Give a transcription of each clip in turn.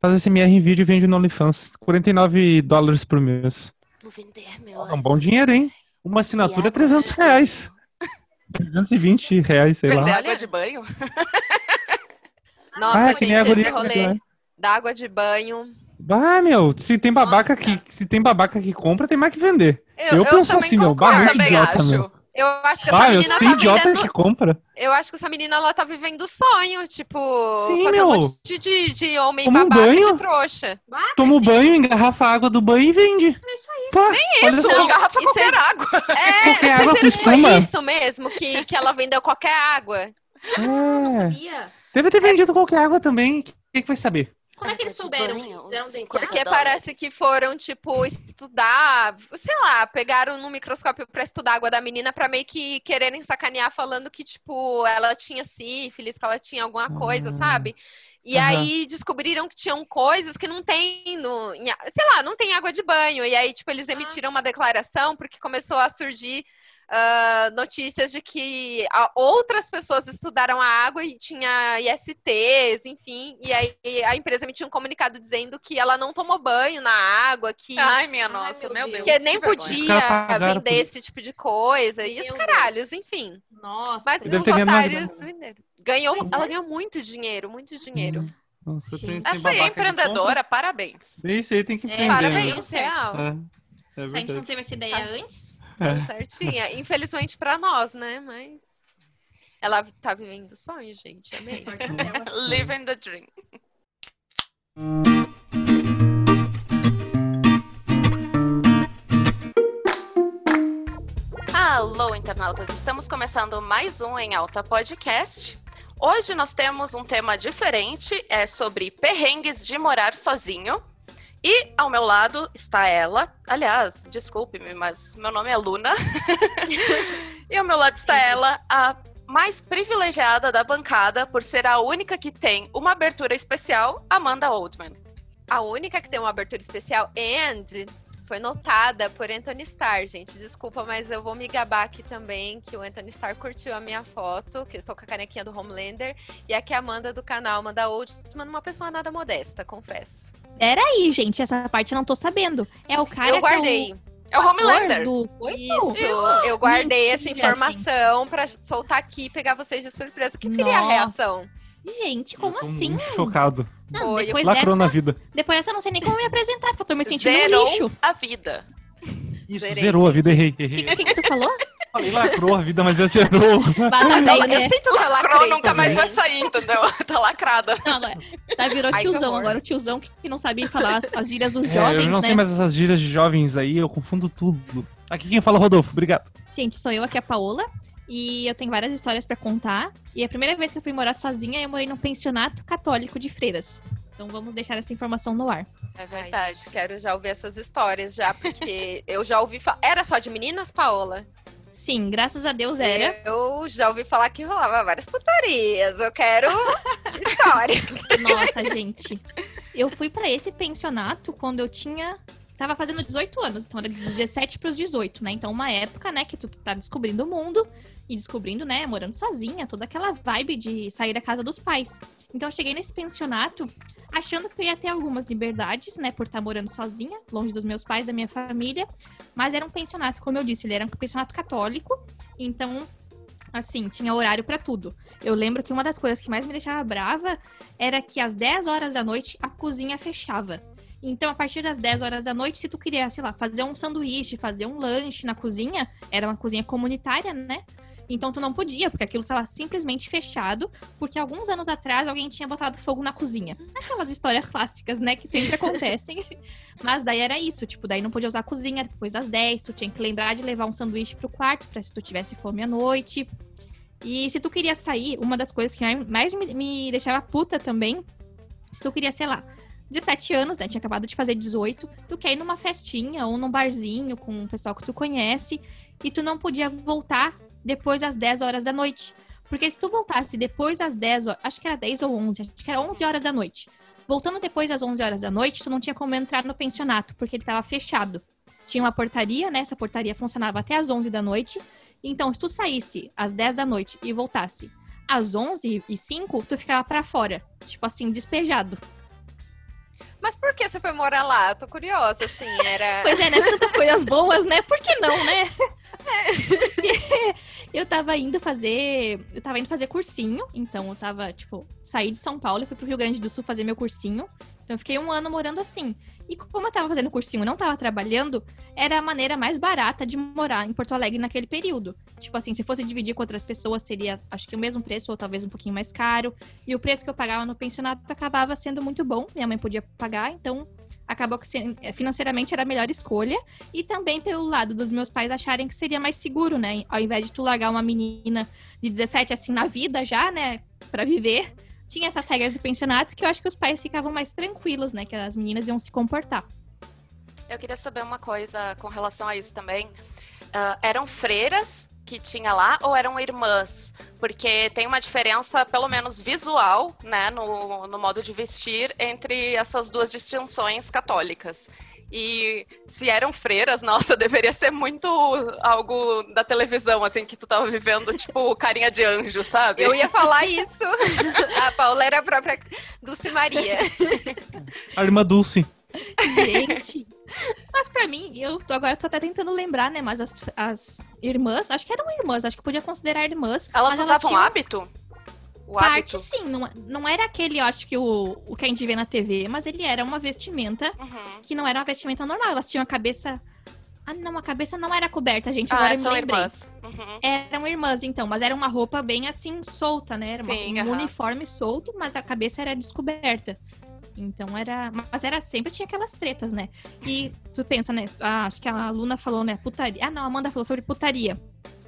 Faz SMR em vídeo e vende no OnlyFans. 49 dólares por mês. Vou vender, meu. É um bom dinheiro, hein? Uma assinatura é 300 reais. 320 reais, sei Vender lá. água de banho? Nossa, Ah, gente, esse rolê vai. da água de banho. Ah, meu, se tem babaca Nossa. que se tem babaca que compra, tem mais que vender. Eu, Eu penso também assim, meu, concordo, bah, muito também idiota, acho. meu. Eu acho que essa Ah, menina tá idiota vivendo... que compra. Eu acho que essa menina, ela tá vivendo o sonho, tipo, Sim, fazer meu. um monte de, de homem Toma um babaca banho. de trouxa. Toma o banho, engarrafa a água do banho e vende. É isso aí. Pá, olha Isso, só. Não, garrafa e qualquer cês- água. É, Qualquer água viram foi espuma. isso mesmo, que, que ela vendeu qualquer água. Não É. sabia. Deve ter vendido qualquer água também. Quem que vai saber? Como é que eles de souberam? banho, Deram cinco denteada? Porque dólares. parece que foram, tipo, estudar, sei lá, pegaram no microscópio pra estudar a água da menina pra meio que quererem sacanear, falando que, tipo, ela tinha sífilis, que ela tinha alguma coisa, Ah. sabe? E Aham. aí descobriram que tinham coisas que não tem no. sei lá, não tem água de banho. E aí, tipo, eles emitiram uma declaração porque começou a surgir. Ah, notícias de que a- outras pessoas estudaram a água e tinha ISTs, enfim, e aí a empresa emitiu um comunicado dizendo que ela não tomou banho na água, que, Ai, minha Ai, nossa, meu meu Deus. Que nem podia vender por- esse tipo de coisa, e os Deus. caralhos, enfim. Nossa. Mas os otários venderam. Ganhou, ela é. ganhou muito dinheiro, muito dinheiro. Nossa, tem, Essa aí é empreendedora, parabéns. Isso aí tem que É, empreender. Parabéns, né? real. É, é Se a gente não teve essa ideia Tá. antes, Tá certinha. Infelizmente pra nós, né? Mas ela tá vivendo o sonho, gente. Amei. Living the dream. Alô, internautas! Estamos começando mais um Em Alta Podcast. Hoje nós temos um tema diferente, é sobre perrengues de morar sozinho. E ao meu lado está ela. Aliás, desculpe-me, mas meu nome é Luna. e ao meu lado está ela, a mais privilegiada da bancada por ser a única que tem uma abertura especial, Amanda Oldman. A única que tem uma abertura especial and foi notada por Anthony Starr, gente. Desculpa, mas eu vou me gabar aqui também que o Anthony Starr curtiu a minha foto, que eu estou com a canequinha do Homelander, e aqui a Amanda do canal Amanda Oldman, uma pessoa nada modesta, confesso. Aí, gente, essa parte eu não tô sabendo. É o cara eu guardei. É o que é o Homelander. do... Isso, Isso. eu guardei essa Mentira, informação pra soltar aqui e pegar vocês de surpresa. Que queria a reação? Gente, como Eu tô assim? muito chocado. Não, depois, Lacrou dessa, na vida. depois dessa eu não sei nem como me apresentar, porque eu tô me sentindo um Zerou lixo. a vida. Isso, Zerei, zerou a gente. vida, errei, O que, que, que tu falou? Falei lacrou a vida, mas é zerou. Bata Eu, né? sinto que eu Cro lacrei nunca mais vai sair, entendeu? tá lacrada. Não, agora, tá, virou Ai, tiozão agora. O tiozão que, que não sabia falar as, as gírias dos É, jovens, eu não né? sei mais essas gírias de jovens aí, eu confundo tudo. Aqui quem fala é o Rodolfo, obrigado. Gente, sou eu aqui, a Paola. E eu tenho várias histórias pra contar. E a primeira vez que eu fui morar sozinha, eu morei num pensionato católico de freiras. Então vamos deixar essa informação no ar. É Ai, verdade. gente, quero já ouvir essas histórias já, porque eu já ouvi falar. Era só de meninas, Paola? Sim, graças a Deus era. Eu já ouvi falar que rolava várias putarias. Eu quero histórias. Nossa, gente. Eu fui pra esse pensionato quando eu tinha. Tava fazendo 18 anos, então era de 17 pros 18, né? Então, uma época, né, que tu tá descobrindo o mundo e descobrindo, né, morando sozinha, toda aquela vibe de sair da casa dos pais. Então, eu cheguei nesse pensionato achando que eu ia ter algumas liberdades, né, por estar morando sozinha, longe dos meus pais, da minha família. Mas era um pensionato, como eu disse, ele era um pensionato católico, então, assim, tinha horário pra tudo. Eu lembro que uma das coisas que mais me deixava brava era que às 10 horas da noite a cozinha fechava. Então, a partir das 10 horas da noite, se tu queria, sei lá, fazer um sanduíche, fazer um lanche na cozinha, era uma cozinha comunitária, né? Então tu não podia, porque aquilo estava simplesmente fechado, porque alguns anos atrás alguém tinha botado fogo na cozinha. Aquelas histórias clássicas, né, que sempre acontecem. Mas daí era isso, tipo, daí não podia usar a cozinha depois das 10, tu tinha que lembrar de levar um sanduíche pro quarto, pra se tu tivesse fome à noite. E se tu queria sair, uma das coisas que mais me, me deixava puta também, se tu queria, sei lá, 17 anos, né? Tinha acabado de fazer 18. Tu quer ir numa festinha ou num barzinho com um pessoal que tu conhece e tu não podia voltar depois das 10 horas da noite. Porque se tu voltasse depois das 10 horas, acho que era 10 ou 11, acho que era 11 horas da noite. Voltando depois das 11 horas da noite, tu não tinha como entrar no pensionato, porque ele estava fechado. Tinha uma portaria, né? Essa portaria funcionava até as 11 da noite. Então, se tu saísse às 10 da noite e voltasse às 11 e 5, tu ficava pra fora. Tipo assim, despejado. Que você foi morar lá? Eu tô curiosa, assim, era... Pois é, né? Tantas coisas boas, né? Por que não, né? É. eu tava indo fazer. Eu tava indo fazer cursinho. Então eu tava, tipo, saí de São Paulo e fui pro Rio Grande do Sul fazer meu cursinho. Então eu fiquei um ano morando assim. E como eu tava fazendo cursinho e não tava trabalhando, era a maneira mais barata de morar em Porto Alegre naquele período. Tipo assim, se fosse dividir com outras pessoas, seria acho que o mesmo preço, ou talvez um pouquinho mais caro. E o preço que eu pagava no pensionato acabava sendo muito bom. Minha mãe podia pagar, então acabou que eh, financeiramente era a melhor escolha. E também pelo lado dos meus pais acharem que seria mais seguro, né? Ao invés de tu largar uma menina de 17 assim na vida já, né, para viver, tinha essas regras de pensionato que eu acho que os pais ficavam mais tranquilos, né, que as meninas iam se comportar. Eu queria saber uma coisa com relação a isso também. Uh, eram freiras que tinha lá ou eram irmãs? Porque tem uma diferença, pelo menos visual, né, no, no modo de vestir entre essas duas distinções católicas. E se eram freiras, nossa, deveria ser muito algo da televisão, assim, que tu tava vivendo, tipo, carinha de anjo, sabe? Eu ia falar isso. a Paula era a própria Dulce Maria. A irmã Dulce. Gente. Mas pra mim, eu tô, agora tô até tentando lembrar, né? Mas as, as irmãs, acho que eram irmãs, acho que podia considerar irmãs. Elas usavam tinham... hábito? O Parte hábito. sim, não, não era aquele, eu acho que o, o que a gente vê na TV, mas ele era uma vestimenta uhum. que não era uma vestimenta normal. Elas tinham a cabeça. Ah, não, a cabeça não era coberta, gente. Ah, agora eu me lembrei. Irmãs. Uhum. Eram irmãs, então, mas era uma roupa bem assim, solta, né? Era uma, sim, um uhum. uniforme solto, mas a cabeça era descoberta. Então era. Mas era sempre tinha aquelas tretas, né? E tu pensa, né? Ah, acho que a Luna falou, né? Putaria. Ah, não, a Amanda falou sobre putaria.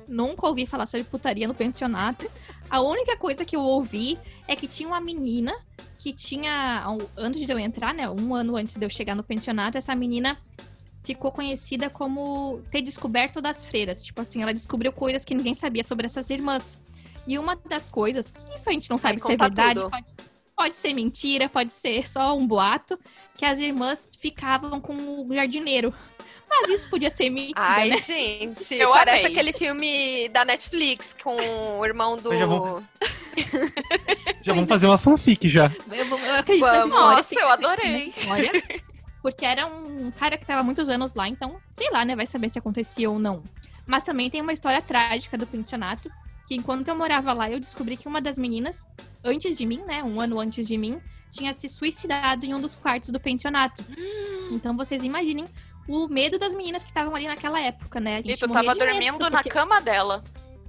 Nunca ouvi falar sobre putaria no pensionato. A única coisa que eu ouvi é que tinha uma menina que tinha. Antes de eu entrar, né? Um ano antes de eu chegar no pensionato, essa menina ficou conhecida como ter descoberto das freiras. Tipo assim, ela descobriu coisas que ninguém sabia sobre essas irmãs. E uma das coisas, que isso a gente não sabe se é verdade, pode, Pode ser mentira, pode ser só um boato, que as irmãs ficavam com o jardineiro. Mas isso podia ser mentira, Ai, né? gente, eu parece amei. aquele filme da Netflix com o irmão do... Já, vou... já vamos fazer uma fanfic já. Eu, vou, eu acredito vamos. nessa história. Nossa, eu adorei. História, porque era um cara que tava muitos anos lá, então, sei lá, né, vai saber se acontecia ou não. Mas também tem uma história trágica do pensionato, que enquanto eu morava lá, eu descobri que uma das meninas, antes de mim, né, um ano antes de mim, tinha se suicidado em um dos quartos do pensionato. Hum. Então vocês imaginem o medo das meninas que estavam ali naquela época, né? e tu tava dormindo porque... na cama dela.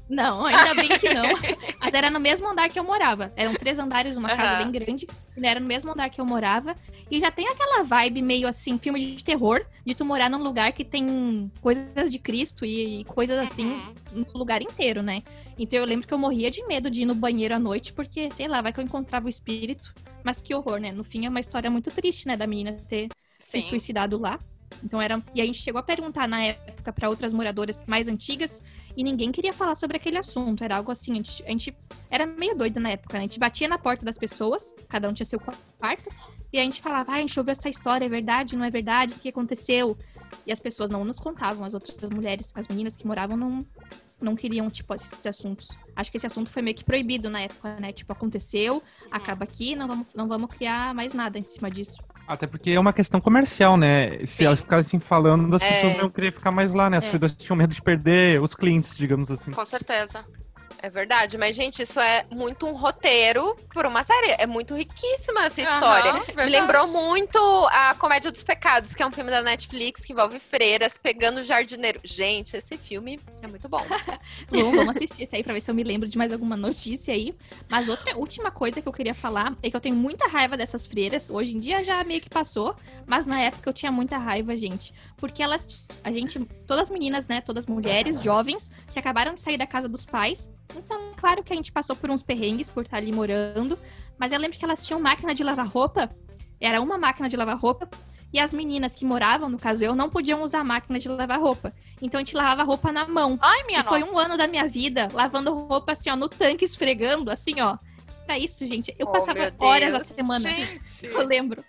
Não, ainda bem que não. Mas era no mesmo andar que eu morava. Eram três andares, uma uhum. casa bem grande. Era no mesmo andar que eu morava. E já tem aquela vibe meio assim, filme de terror, de tu morar num lugar que tem coisas de Cristo e coisas assim uhum. no lugar inteiro, né? Então eu lembro que eu morria de medo de ir no banheiro à noite, porque, sei lá, vai que eu encontrava o espírito. Mas que horror, né? No fim é uma história muito triste, né? Da menina ter Sim. se suicidado lá. Então era. E a gente chegou a perguntar na época para outras moradoras mais antigas e ninguém queria falar sobre aquele assunto. Era algo assim, a gente, a gente era meio doida na época, né? A gente batia na porta das pessoas, cada um tinha seu quarto, e a gente falava, ah, a gente ouviu essa história, é verdade, não é verdade, o que aconteceu? E as pessoas não nos contavam, as outras mulheres, as meninas que moravam não, não queriam, tipo, esses assuntos. Acho que esse assunto foi meio que proibido na época, né? Tipo, aconteceu, uhum. acaba aqui, não vamos, não vamos criar mais nada em cima disso. Até porque é uma questão comercial, né? Se Sim. elas ficassem falando, as é... pessoas não querer ficar mais lá, né? As é. pessoas tinham medo de perder os clientes, digamos assim. Com certeza. É verdade, mas, gente, isso é muito um roteiro por uma série. É muito riquíssima essa história. Uhum, Me lembrou muito a Comédia dos Pecados, que é um filme da Netflix que envolve freiras pegando jardineiro. Gente, esse filme é muito bom. bom, vamos assistir esse aí pra ver se eu me lembro de mais alguma notícia aí. Mas outra última coisa que eu queria falar é que eu tenho muita raiva dessas freiras. Hoje em dia já meio que passou, mas na época eu tinha muita raiva, gente. Porque elas, a gente, todas as meninas, né, todas mulheres, jovens, que acabaram de sair da casa dos pais, então, claro que a gente passou por uns perrengues por estar ali morando, mas eu lembro que elas tinham máquina de lavar roupa, era uma máquina de lavar roupa, e as meninas que moravam, no caso eu, não podiam usar máquina de lavar roupa. Então a gente lavava roupa na mão. Ai, minha e foi um ano da minha vida lavando roupa assim, ó, no tanque, esfregando, assim, ó. Pra isso, gente. Eu oh, passava horas a semana. Gente. Eu lembro.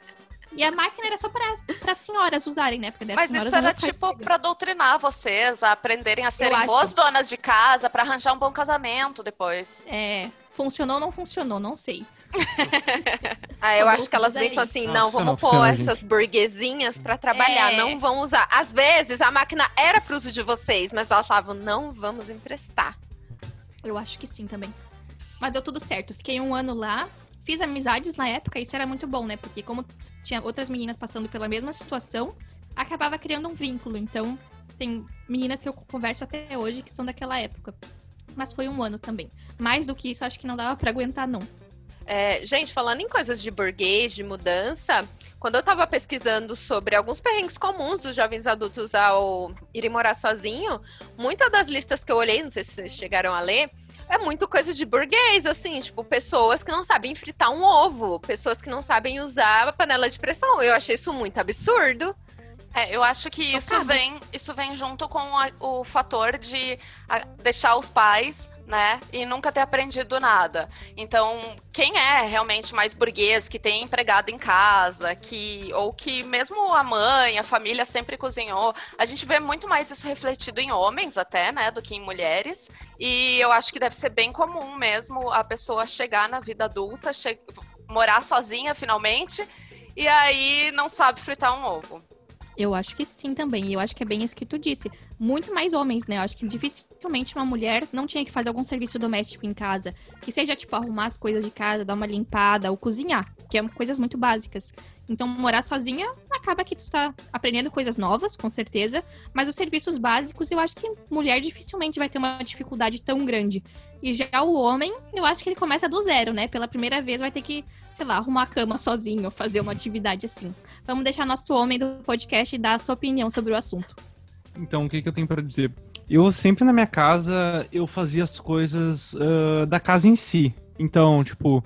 E a máquina era só para senhoras usarem, né? Porque Mas isso era tipo para doutrinar vocês, a aprenderem a serem boas donas de casa, para arranjar um bom casamento depois. É, funcionou ou não funcionou, não sei. ah, eu acho que elas vêm falam assim, Não, vamos pôr funciona, essas burguesinhas pra trabalhar, É. não vão usar. Às vezes a máquina era pro uso de vocês, mas elas falavam, não vamos emprestar. Eu acho que sim também. Mas deu tudo certo. Fiquei um ano lá, fiz amizades na época, isso era muito bom, né? Porque como tinha outras meninas passando pela mesma situação, acabava criando um vínculo. Então, tem meninas que eu converso até hoje que são daquela época. Mas foi um ano também. Mais do que isso, acho que não dava pra aguentar, não. É, gente, falando em coisas de burguês, de mudança, quando eu tava pesquisando sobre alguns perrengues comuns dos jovens adultos ao irem morar sozinho, muitas das listas que eu olhei, não sei se vocês chegaram a ler, é muito coisa de burguês, assim, tipo, pessoas que não sabem fritar um ovo, pessoas que não sabem usar a panela de pressão. Eu achei isso muito absurdo. É, eu acho que isso vem, isso vem junto com a- o fator de a, deixar os pais, né, e nunca ter aprendido nada. Então, quem é realmente mais burguês, que tem empregado em casa, que ou que mesmo a mãe, a família sempre cozinhou, a gente vê muito mais isso refletido em homens até, né, do que em mulheres. E eu acho que deve ser bem comum mesmo a pessoa chegar na vida adulta, che- morar sozinha finalmente, e aí não sabe fritar um ovo. Eu acho que sim também. Eu acho que é bem isso que tu disse. Muito mais homens, né? Eu acho que dificilmente uma mulher não tinha que fazer algum serviço doméstico em casa. Que seja, tipo, arrumar as coisas de casa, dar uma limpada ou cozinhar. Que é coisas muito básicas. Então, morar sozinha acaba que tu tá aprendendo coisas novas, com certeza. Mas os serviços básicos, eu acho que mulher dificilmente vai ter uma dificuldade tão grande. E já o homem, eu acho que ele começa do zero, né? Pela primeira vez vai ter que, sei lá, arrumar a cama sozinho, fazer uma atividade assim. Vamos deixar nosso homem do podcast dar a sua opinião sobre o assunto. Então, o que, que eu tenho pra dizer? Eu sempre na minha casa, eu fazia as coisas ah, da casa em si. Então, tipo,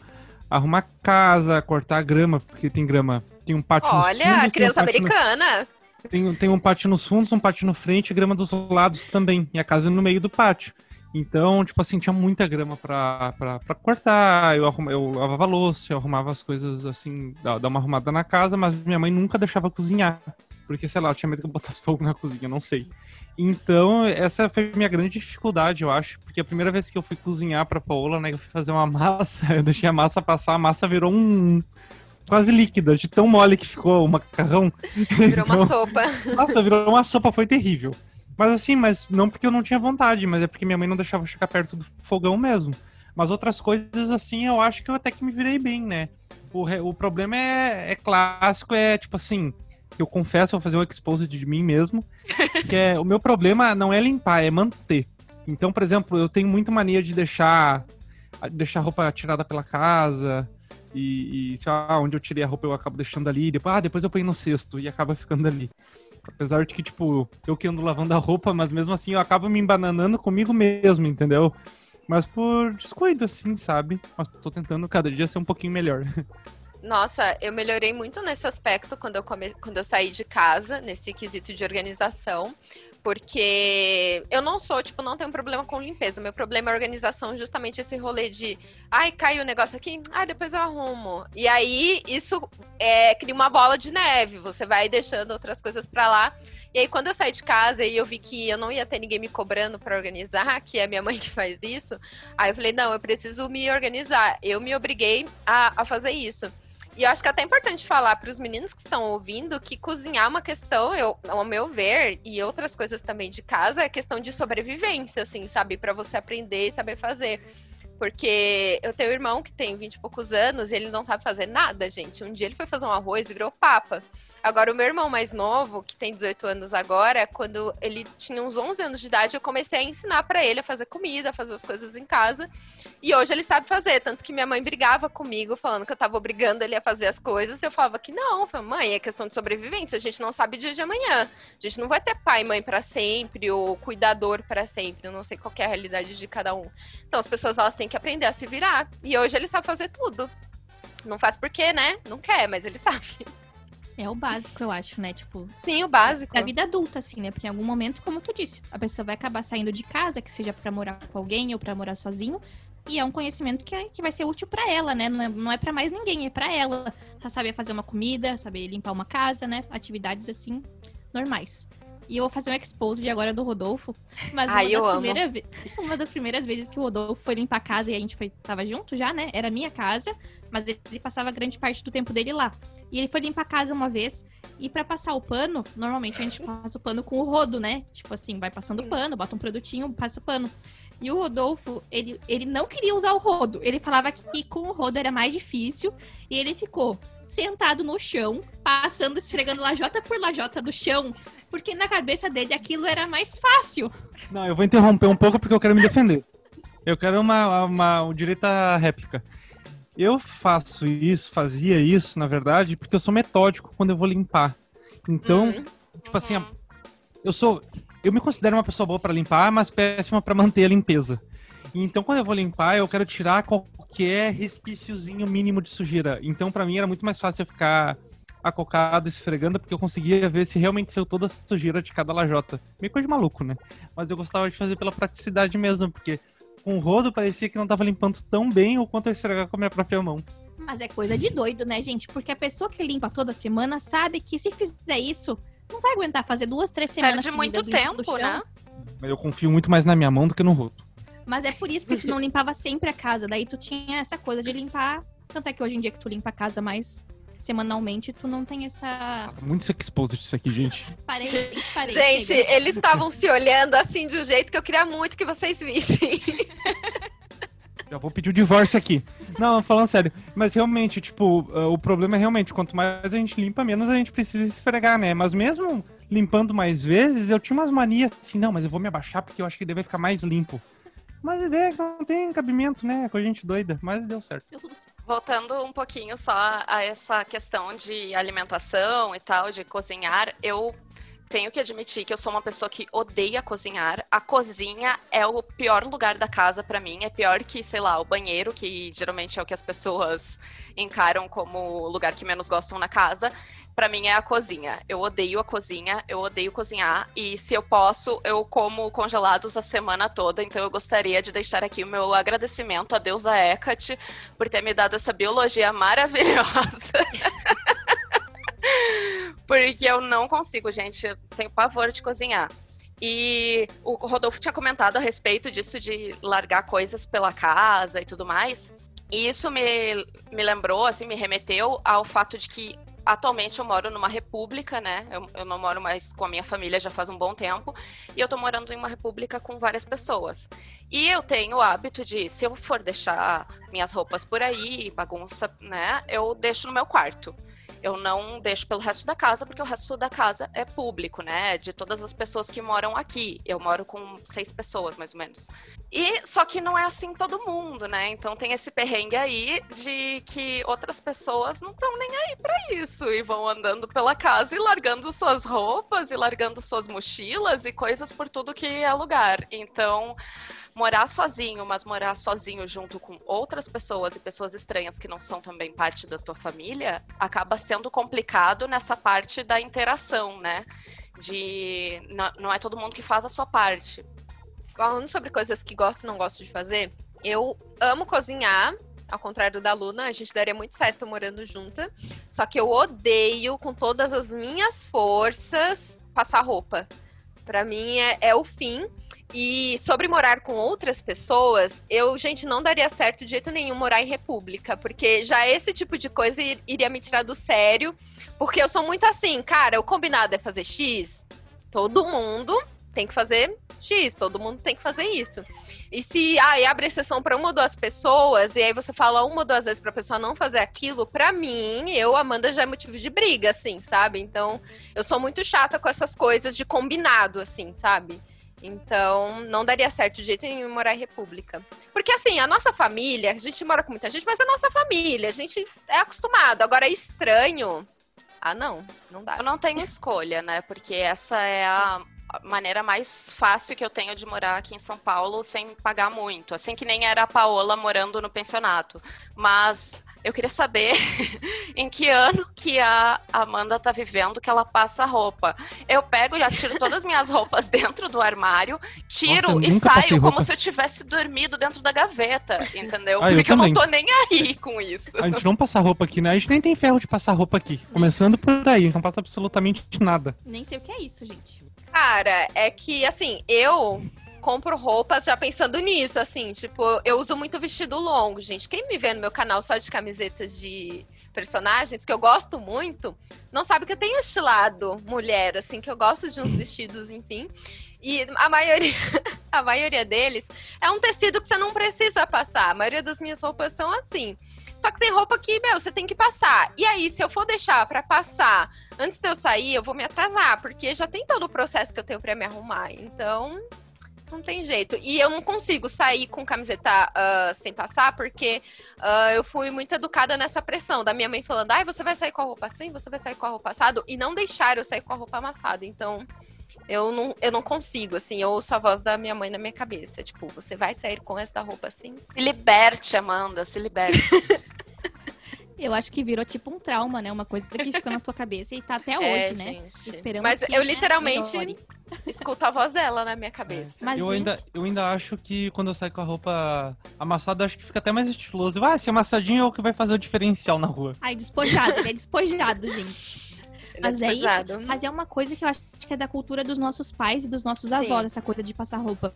arrumar casa, cortar grama, porque tem grama. Tem um pátio nos fundos, Olha, tem um criança pátio no- americana. Tem, tem um pátio nos fundos, um pátio no frente e grama dos lados também. E a casa no meio do pátio. Então, tipo assim, tinha muita grama pra, pra, pra cortar. Eu, arruma, eu lavava louça, eu arrumava as coisas assim, dar uma arrumada na casa, mas minha mãe nunca deixava cozinhar. Porque, sei lá, eu tinha medo que eu botasse fogo na cozinha, não sei. Então, essa foi a minha grande dificuldade, eu acho. Porque a primeira vez que eu fui cozinhar pra Paola, né, eu fui fazer uma massa, eu deixei a massa passar, a massa virou um. quase líquida, de tão mole que ficou o macarrão. Virou uma Então- sopa. nossa, virou uma sopa, foi terrível. Mas assim, mas não porque eu não tinha vontade, mas é porque minha mãe não deixava eu chegar perto do fogão mesmo. Mas outras coisas, assim, eu acho que eu até que me virei bem, né? O, o problema é, é clássico, é tipo assim, eu confesso, vou fazer um expose de mim mesmo, que é, o meu problema não é limpar, é manter. Então, por exemplo, eu tenho muita mania de deixar, deixar a roupa tirada pela casa, e, e lá, onde eu tirei a roupa eu acabo deixando ali, depois, ah, depois eu ponho no cesto, e acaba ficando ali. Apesar de que, tipo, eu que ando lavando a roupa, mas mesmo assim eu acabo me embananando comigo mesmo, entendeu? Mas por descuido, assim, sabe? Mas tô tentando cada dia ser um pouquinho melhor. Nossa, eu melhorei muito nesse aspecto quando eu, come... quando eu saí de casa, nesse quesito de organização. Porque eu não sou, tipo, não tenho problema com limpeza. Meu problema é organização, justamente esse rolê de ai, caiu o negócio aqui, ai, depois eu arrumo. E aí, isso é, cria uma bola de neve. Você vai deixando outras coisas pra lá. E aí, quando eu saí de casa e eu vi que eu não ia ter ninguém me cobrando pra organizar, que é minha mãe que faz isso, aí eu falei, não, eu preciso me organizar. Eu me obriguei a, a fazer isso. E eu acho que é até importante falar para os meninos que estão ouvindo que cozinhar é uma questão, eu, ao meu ver, e outras coisas também de casa, é questão de sobrevivência, assim, sabe? Para você aprender e saber fazer. Porque eu tenho um irmão que tem 20 e poucos anos e ele não sabe fazer nada, gente. Um dia ele foi fazer um arroz e virou papa. Agora, o meu irmão mais novo, que tem 18 anos agora, quando ele tinha uns 11 anos de idade, eu comecei a ensinar para ele a fazer comida, a fazer as coisas em casa. E hoje ele sabe fazer, tanto que minha mãe brigava comigo, falando que eu tava obrigando ele a fazer as coisas. Eu falava que não, eu falava, mãe, é questão de sobrevivência, a gente não sabe dia de amanhã. A gente não vai ter pai e mãe para sempre, ou cuidador para sempre. Eu não sei qual é a realidade de cada um. Então as pessoas elas têm que aprender a se virar. E hoje ele sabe fazer tudo. Não faz porque, né? Não quer, mas ele sabe. É o básico, eu acho, né? Tipo, Sim, o básico. pra vida adulta, assim, né? Porque em algum momento, como tu disse, a pessoa vai acabar saindo de casa, que seja pra morar com alguém ou pra morar sozinho. E é um conhecimento que, é- que vai ser útil pra ela, né? Não é, não é para mais ninguém, é pra ela. Ela saber fazer uma comida, saber limpar uma casa, né? Atividades assim, normais. E eu vou fazer um expose de agora do Rodolfo. Mas uma, das amo. primeira ve- uma das primeiras vezes que o Rodolfo foi limpar a casa e a gente foi, tava junto já, né? Era minha casa, mas ele, passava grande parte do tempo dele lá. E ele foi limpar a casa uma vez. E pra passar o pano, normalmente a gente passa o pano com o rodo, né? Tipo assim, vai passando o pano, bota um produtinho, passa o pano. E o Rodolfo, ele, ele não queria usar o rodo. Ele falava que com o rodo era mais difícil. E ele ficou sentado no chão, passando, esfregando lajota por lajota do chão. Porque na cabeça dele aquilo era mais fácil. Não, eu vou interromper um pouco porque eu quero me defender. Eu quero uma, uma, um direito à réplica. Eu faço isso, fazia isso, na verdade, porque eu sou metódico quando eu vou limpar. Então, Hum. tipo assim, Uhum. eu sou. Eu me considero uma pessoa boa pra limpar, mas péssima pra manter a limpeza. Então, quando eu vou limpar, eu quero tirar qualquer resquíciozinho mínimo de sujeira. Então, pra mim, era muito mais fácil eu ficar acocado, esfregando, porque eu conseguia ver se realmente saiu toda a sujeira de cada lajota. Meio coisa de maluco, né? Mas eu gostava de fazer pela praticidade mesmo, porque com o rodo parecia que não tava limpando tão bem o quanto eu esfregar com a minha própria mão. Mas é coisa de doido, né, gente? Porque a pessoa que limpa toda semana sabe que se fizer isso, não vai aguentar fazer duas, três semanas Perde muito tempo, né? Mas eu confio muito mais na minha mão do que no rodo. Mas é por isso que tu não limpava sempre a casa. Daí tu tinha essa coisa de limpar. Tanto é que hoje em dia que tu limpa a casa mais semanalmente, tu não tem essa. Tá Muito exposed isso aqui, gente. Parei, parei. Gente, chega. eles estavam se olhando assim de um jeito que eu queria muito que vocês vissem. Já vou pedir o divórcio aqui. Não, falando sério. Mas realmente, tipo, ah, o problema é realmente, quanto mais a gente limpa, menos a gente precisa esfregar, né? Mas mesmo limpando mais vezes, eu tinha umas manias assim, não, mas eu vou me abaixar porque eu acho que deve ficar mais limpo. Mas a ideia é que não tem cabimento, né? Com a gente doida. Mas deu certo. Deu tudo certo. Voltando um pouquinho só a essa questão de alimentação e tal, de cozinhar, eu tenho que admitir que eu sou uma pessoa que odeia cozinhar. A cozinha é o pior lugar da casa pra mim. É pior que, sei lá, o banheiro, que geralmente é o que as pessoas encaram como o lugar que menos gostam na casa. Pra mim é a cozinha. Eu odeio a cozinha, eu odeio cozinhar. E se eu posso, eu como congelados a semana toda. Então eu gostaria de deixar aqui o meu agradecimento à deusa Hecate por ter me dado essa biologia maravilhosa. Porque eu não consigo, gente. Eu tenho pavor de cozinhar. E o Rodolfo tinha comentado a respeito disso de largar coisas pela casa e tudo mais. E isso me, me lembrou, assim, me remeteu ao fato de que atualmente eu moro numa república, né? Eu, eu não moro mais com a minha família já faz um bom tempo. E eu tô morando em uma república com várias pessoas. E eu tenho o hábito de, se eu for deixar minhas roupas por aí, bagunça, né? Eu deixo no meu quarto. Eu não deixo pelo resto da casa, porque o resto da casa é público, né? De todas as pessoas que moram aqui. Eu moro com seis pessoas, mais ou menos. E só que não é assim todo mundo, né? Então tem esse perrengue aí de que outras pessoas não estão nem aí pra isso e vão andando pela casa e largando suas roupas e largando suas mochilas e coisas por tudo que é lugar. Então, morar sozinho, mas morar sozinho junto com outras pessoas e pessoas estranhas que não são também parte da tua família, acaba sendo complicado nessa parte da interação, né? De não é todo mundo que faz a sua parte. Falando sobre coisas que gosto e não gosto de fazer, eu amo cozinhar. Ao contrário da Luna, a gente daria muito certo morando junta. Só que eu odeio, com todas as minhas forças, passar roupa. Pra mim é, é o fim. E sobre morar com outras pessoas, eu, gente, não daria certo de jeito nenhum morar em república, porque já esse tipo de coisa ir- iria me tirar do sério, porque eu sou muito assim, cara, o combinado é fazer X, todo mundo tem que fazer X, todo mundo tem que fazer isso. E se aí abre exceção para uma ou duas pessoas, e aí você fala uma ou duas vezes pra pessoa não fazer aquilo, pra mim, eu, Amanda, já é motivo de briga, assim, sabe? Então, eu sou muito chata com essas coisas de combinado, assim, sabe? Então, não daria certo de jeito nenhum morar em república. Porque, assim, a nossa família, a gente mora com muita gente, mas é a nossa família, a gente é acostumado. Agora, estranho. Ah, não, não dá. Eu não tenho escolha, né? Porque essa é a a maneira mais fácil que eu tenho de morar aqui em São Paulo sem pagar muito. Assim que nem era a Paola morando no pensionato. Mas eu queria saber em que ano que a Amanda tá vivendo que ela passa roupa. Eu pego, já tiro todas as minhas roupas dentro do armário, tiro Nossa, e saio como se eu tivesse dormido dentro da gaveta, entendeu? Ah, eu Porque eu, não também. tô nem aí com isso. A gente não passa roupa aqui, né? A gente nem tem ferro de passar roupa aqui. Começando por aí, não passa absolutamente nada. Nem sei o que é isso, gente. Cara, é que assim, eu compro roupas já pensando nisso, assim, tipo, eu uso muito vestido longo, gente. Quem me vê no meu canal só de camisetas de personagens que eu gosto muito, não sabe que eu tenho estilado mulher, assim, que eu gosto de uns vestidos, enfim. E a maioria, a maioria deles é um tecido que você não precisa passar. A maioria das minhas roupas são assim. Só que tem roupa que, meu, você tem que passar. E aí, se eu for deixar para passar antes de eu sair, eu vou me atrasar, porque já tem todo o processo que eu tenho para me arrumar. Então, não tem jeito. E eu não consigo sair com camiseta uh, sem passar, porque uh, eu fui muito educada nessa pressão da minha mãe falando: ai, você vai sair com a roupa assim, você vai sair com a roupa assado, e não deixar eu sair com a roupa amassada. Então, eu não, eu não consigo, assim, eu ouço a voz da minha mãe na minha cabeça. Tipo, você vai sair com essa roupa assim? Se liberte, Amanda, se liberte. Eu acho que virou tipo um trauma, né? Uma coisa que fica na tua cabeça e tá até É, hoje, né? gente. Esperamos Mas que, eu né, literalmente melhore. escuto a voz dela na minha cabeça. Mas, eu, gente- ainda, eu ainda acho que quando eu saio com a roupa amassada, acho que fica até mais estiloso. Ah, esse amassadinho é o que vai fazer o diferencial na rua. Ai, despojado, ele é despojado, gente. Ele Mas é isso. despojado. Mas é uma coisa que eu acho que é da cultura dos nossos pais e dos nossos Sim. avós, essa coisa de passar roupa.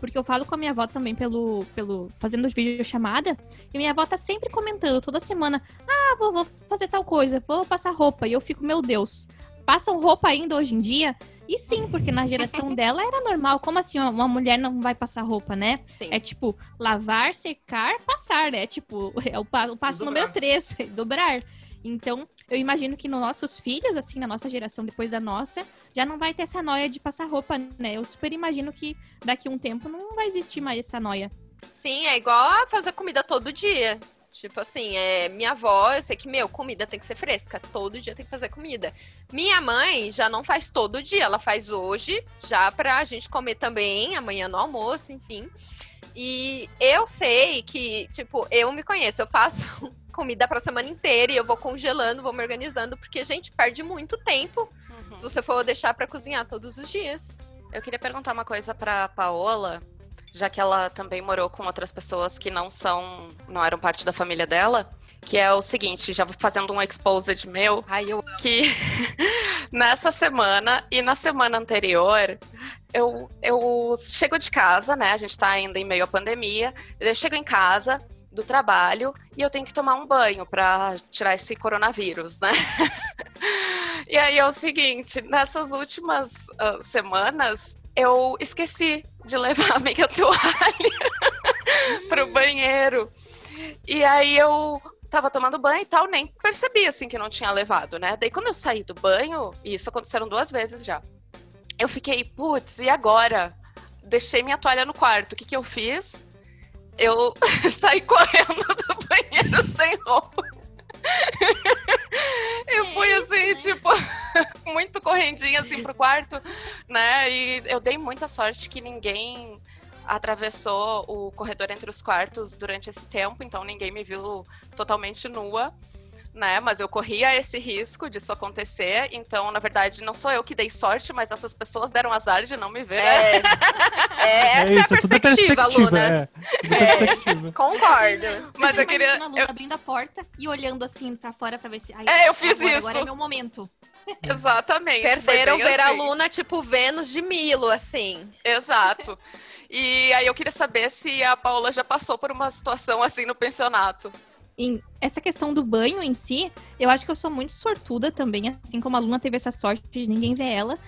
Porque eu falo com a minha avó também pelo, pelo fazendo os vídeos chamada, e minha avó tá sempre comentando toda semana: "Ah, vou, vou fazer tal coisa, vou passar roupa". E eu fico, meu Deus, passam roupa ainda hoje em dia? E sim, porque na geração dela era normal. Como assim uma- mulher não vai passar roupa, né? Sim. É tipo, lavar, secar, passar, né? Tipo, é o, pa- o passo Dobrar. número 3, dobrar. Então, eu imagino que nos nossos filhos, assim, na nossa geração, depois da nossa, já não vai ter essa noia de passar roupa, né? Eu super imagino que daqui a um tempo não vai existir mais essa noia. Sim, é igual fazer comida todo dia. Tipo assim, é, minha avó, eu sei que, meu, comida tem que ser fresca. Todo dia tem que fazer comida. Minha mãe já não faz todo dia, ela faz hoje, já pra gente comer também, amanhã no almoço, enfim. E eu sei que, tipo, eu me conheço, eu faço comida pra semana inteira e eu vou congelando, vou me organizando, porque a gente perde muito tempo Uhum. se você for deixar pra cozinhar todos os dias. Eu queria perguntar uma coisa pra Paola, já que ela também morou com outras pessoas que não são, não eram parte da família dela, que é o seguinte, já vou fazendo um exposed meu, Ai, eu que nessa semana e na semana anterior, eu, eu chego de casa, né? A gente tá ainda em meio à pandemia. Eu chego em casa do trabalho e eu tenho que tomar um banho pra tirar esse coronavírus, né? e aí é o seguinte, nessas últimas ah, semanas eu esqueci de levar a minha toalha pro banheiro. E aí eu tava tomando banho e tal, nem percebi assim que não tinha levado, né? Daí quando eu saí do banho, e isso aconteceram duas vezes já. Eu fiquei, putz, e agora? Deixei minha toalha no quarto. O que que eu fiz? Eu saí correndo do banheiro sem roupa. eu fui assim, tipo, muito correndinha assim pro quarto, né? E eu dei muita sorte que ninguém atravessou o corredor entre os quartos durante esse tempo, então ninguém me viu totalmente nua, né? Mas eu corria esse risco disso acontecer, então, na verdade, não sou eu que dei sorte, mas essas pessoas deram azar de não me ver. É, é, essa é, a tudo é perspectiva, Luna. É, tudo é perspectiva. Concordo. Mas eu queria. A Luna eu- abrindo a porta e olhando assim pra fora pra ver se. Ai, É, eu fiz agora, isso. Agora é meu momento. Exatamente. Perderam ver a assim. Luna, tipo, Vênus de Milo, assim. Exato. E aí eu queria saber se a Paula já passou por uma situação assim no pensionato. Em essa questão do banho em si, eu acho que eu sou muito sortuda também, assim como a Luna teve essa sorte de ninguém ver ela.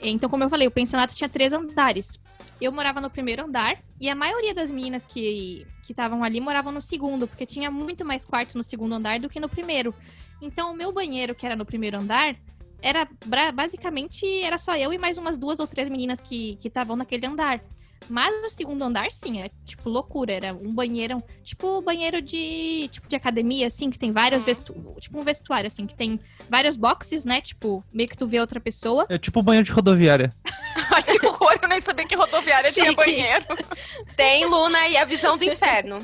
Então, como eu falei, o pensionato tinha três andares. Eu morava no primeiro andar e a maioria das meninas que que estavam ali moravam no segundo, porque tinha muito mais quarto no segundo andar do que no primeiro. Então, o meu banheiro, que era no primeiro andar, era basicamente era só eu e mais umas duas ou três meninas que estavam naquele andar. Mas no segundo andar, sim, era tipo loucura. Era um banheiro, tipo banheiro de tipo de academia, assim, que tem vários Uhum. vestu tipo um vestuário, assim, que tem vários boxes, né? Tipo, meio que tu vê outra pessoa. É tipo banheiro de rodoviária. Ai, que horror, eu nem sabia que rodoviária tinha Chique. banheiro. Tem Luna e a visão do inferno.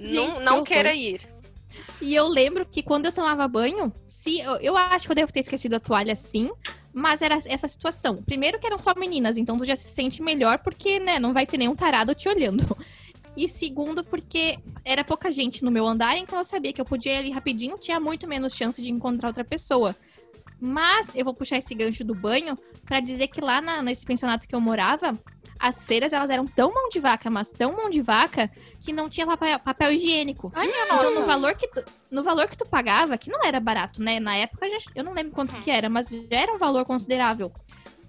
Gente, não que não queira ir. E eu lembro que quando eu tomava banho, se eu, eu acho que eu devo ter esquecido a toalha sim, mas era essa situação. Primeiro que eram só meninas, então tu já se sente melhor porque, né, não vai ter nenhum tarado te olhando. E segundo, porque era pouca gente no meu andar, então eu sabia que eu podia ir ali rapidinho, tinha muito menos chance de encontrar outra pessoa. Mas eu vou puxar esse gancho do banho pra dizer que lá na- nesse pensionato que eu morava, as feiras elas eram tão mão de vaca, mas tão mão de vaca, que não tinha papel, papel higiênico. Ai, minha Então, no nossa. valor, que tu, no valor que tu pagava, que não era barato, né? Na época, já- eu não lembro quanto Uhum. que era, mas já era um valor considerável.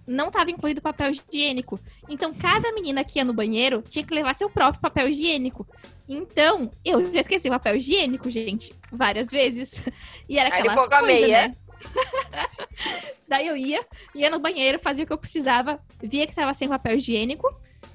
Não estava incluído papel higiênico. Então, cada menina que ia no banheiro tinha que levar seu próprio papel higiênico. Então, eu já esqueci o papel higiênico, gente, várias vezes. E era Aí aquela coisa, né? Daí eu ia, ia no banheiro, fazia o que eu precisava, via que tava sem papel higiênico,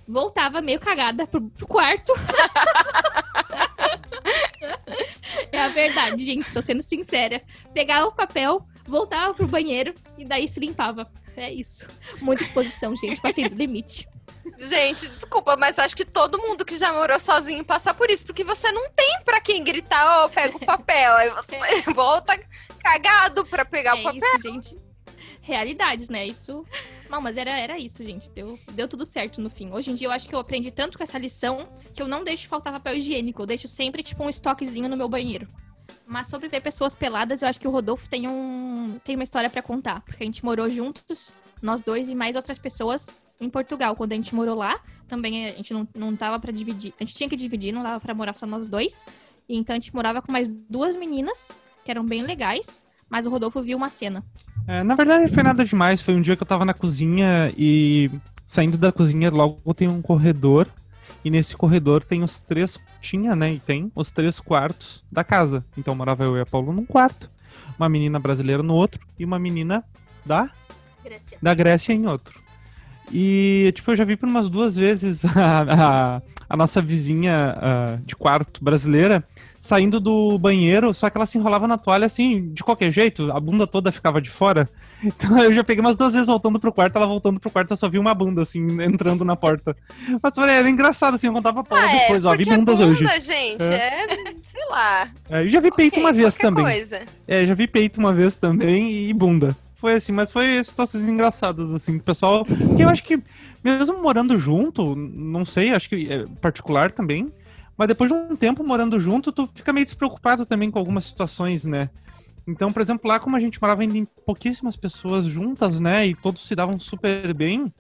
voltava meio cagada pro, pro quarto. é a verdade, gente, tô sendo sincera. Pegava o papel, voltava pro banheiro e daí se limpava. É isso. Muita exposição, gente. Passei do limite. Gente, desculpa, mas acho que todo mundo que já morou sozinho passa por isso, porque você não tem pra quem gritar, ó, pega o papel. Aí você volta cagado pra pegar o é papel. isso, gente. Realidades, né? Isso. Não, mas era, era isso, gente. Deu, deu tudo certo no fim. Hoje em dia eu acho que eu aprendi tanto com essa lição que eu não deixo faltar papel higiênico. Eu deixo sempre, tipo, um estoquezinho no meu banheiro. Mas sobre ver pessoas peladas, eu acho que o Rodolfo tem, um, tem uma história pra contar. Porque a gente morou juntos, nós dois e mais outras pessoas em Portugal. Quando a gente morou lá, também a gente não, não tava pra dividir. A gente tinha que dividir, não dava pra morar só nós dois. E então a gente morava com mais duas meninas, que eram bem legais. Mas o Rodolfo viu uma cena. É, na verdade, não foi nada demais. Foi um dia que eu tava na cozinha e saindo da cozinha, logo tem um corredor. E nesse corredor tem os três. Tinha, né? E tem os três quartos da casa. Então morava eu e a Paulo num quarto, uma menina brasileira no outro e uma menina da Grécia. da Grécia em outro. E, tipo, eu já vi por umas duas vezes a, a, a nossa vizinha ah, de quarto brasileira saindo do banheiro, só que ela se enrolava na toalha assim, de qualquer jeito, a bunda toda ficava de fora. Então eu já peguei umas duas vezes voltando pro quarto, ela voltando pro quarto, eu só vi uma bunda, assim, entrando na porta. Mas falei, era engraçado, assim, eu contava pra ela Ah, é, depois, ó, vi porque bundas bunda, hoje. gente, é, sei lá. É, eu já vi peito Ok, uma vez também. Coisa. É, já vi peito uma vez também e bunda. Foi assim, mas foi situações engraçadas, assim, o pessoal. Eu acho que, mesmo morando junto, não sei, acho que é particular também. Mas depois de um tempo morando junto, tu fica meio despreocupado também com algumas situações, né? Então, por exemplo, lá como a gente morava em pouquíssimas pessoas juntas, né? E todos se davam super bem.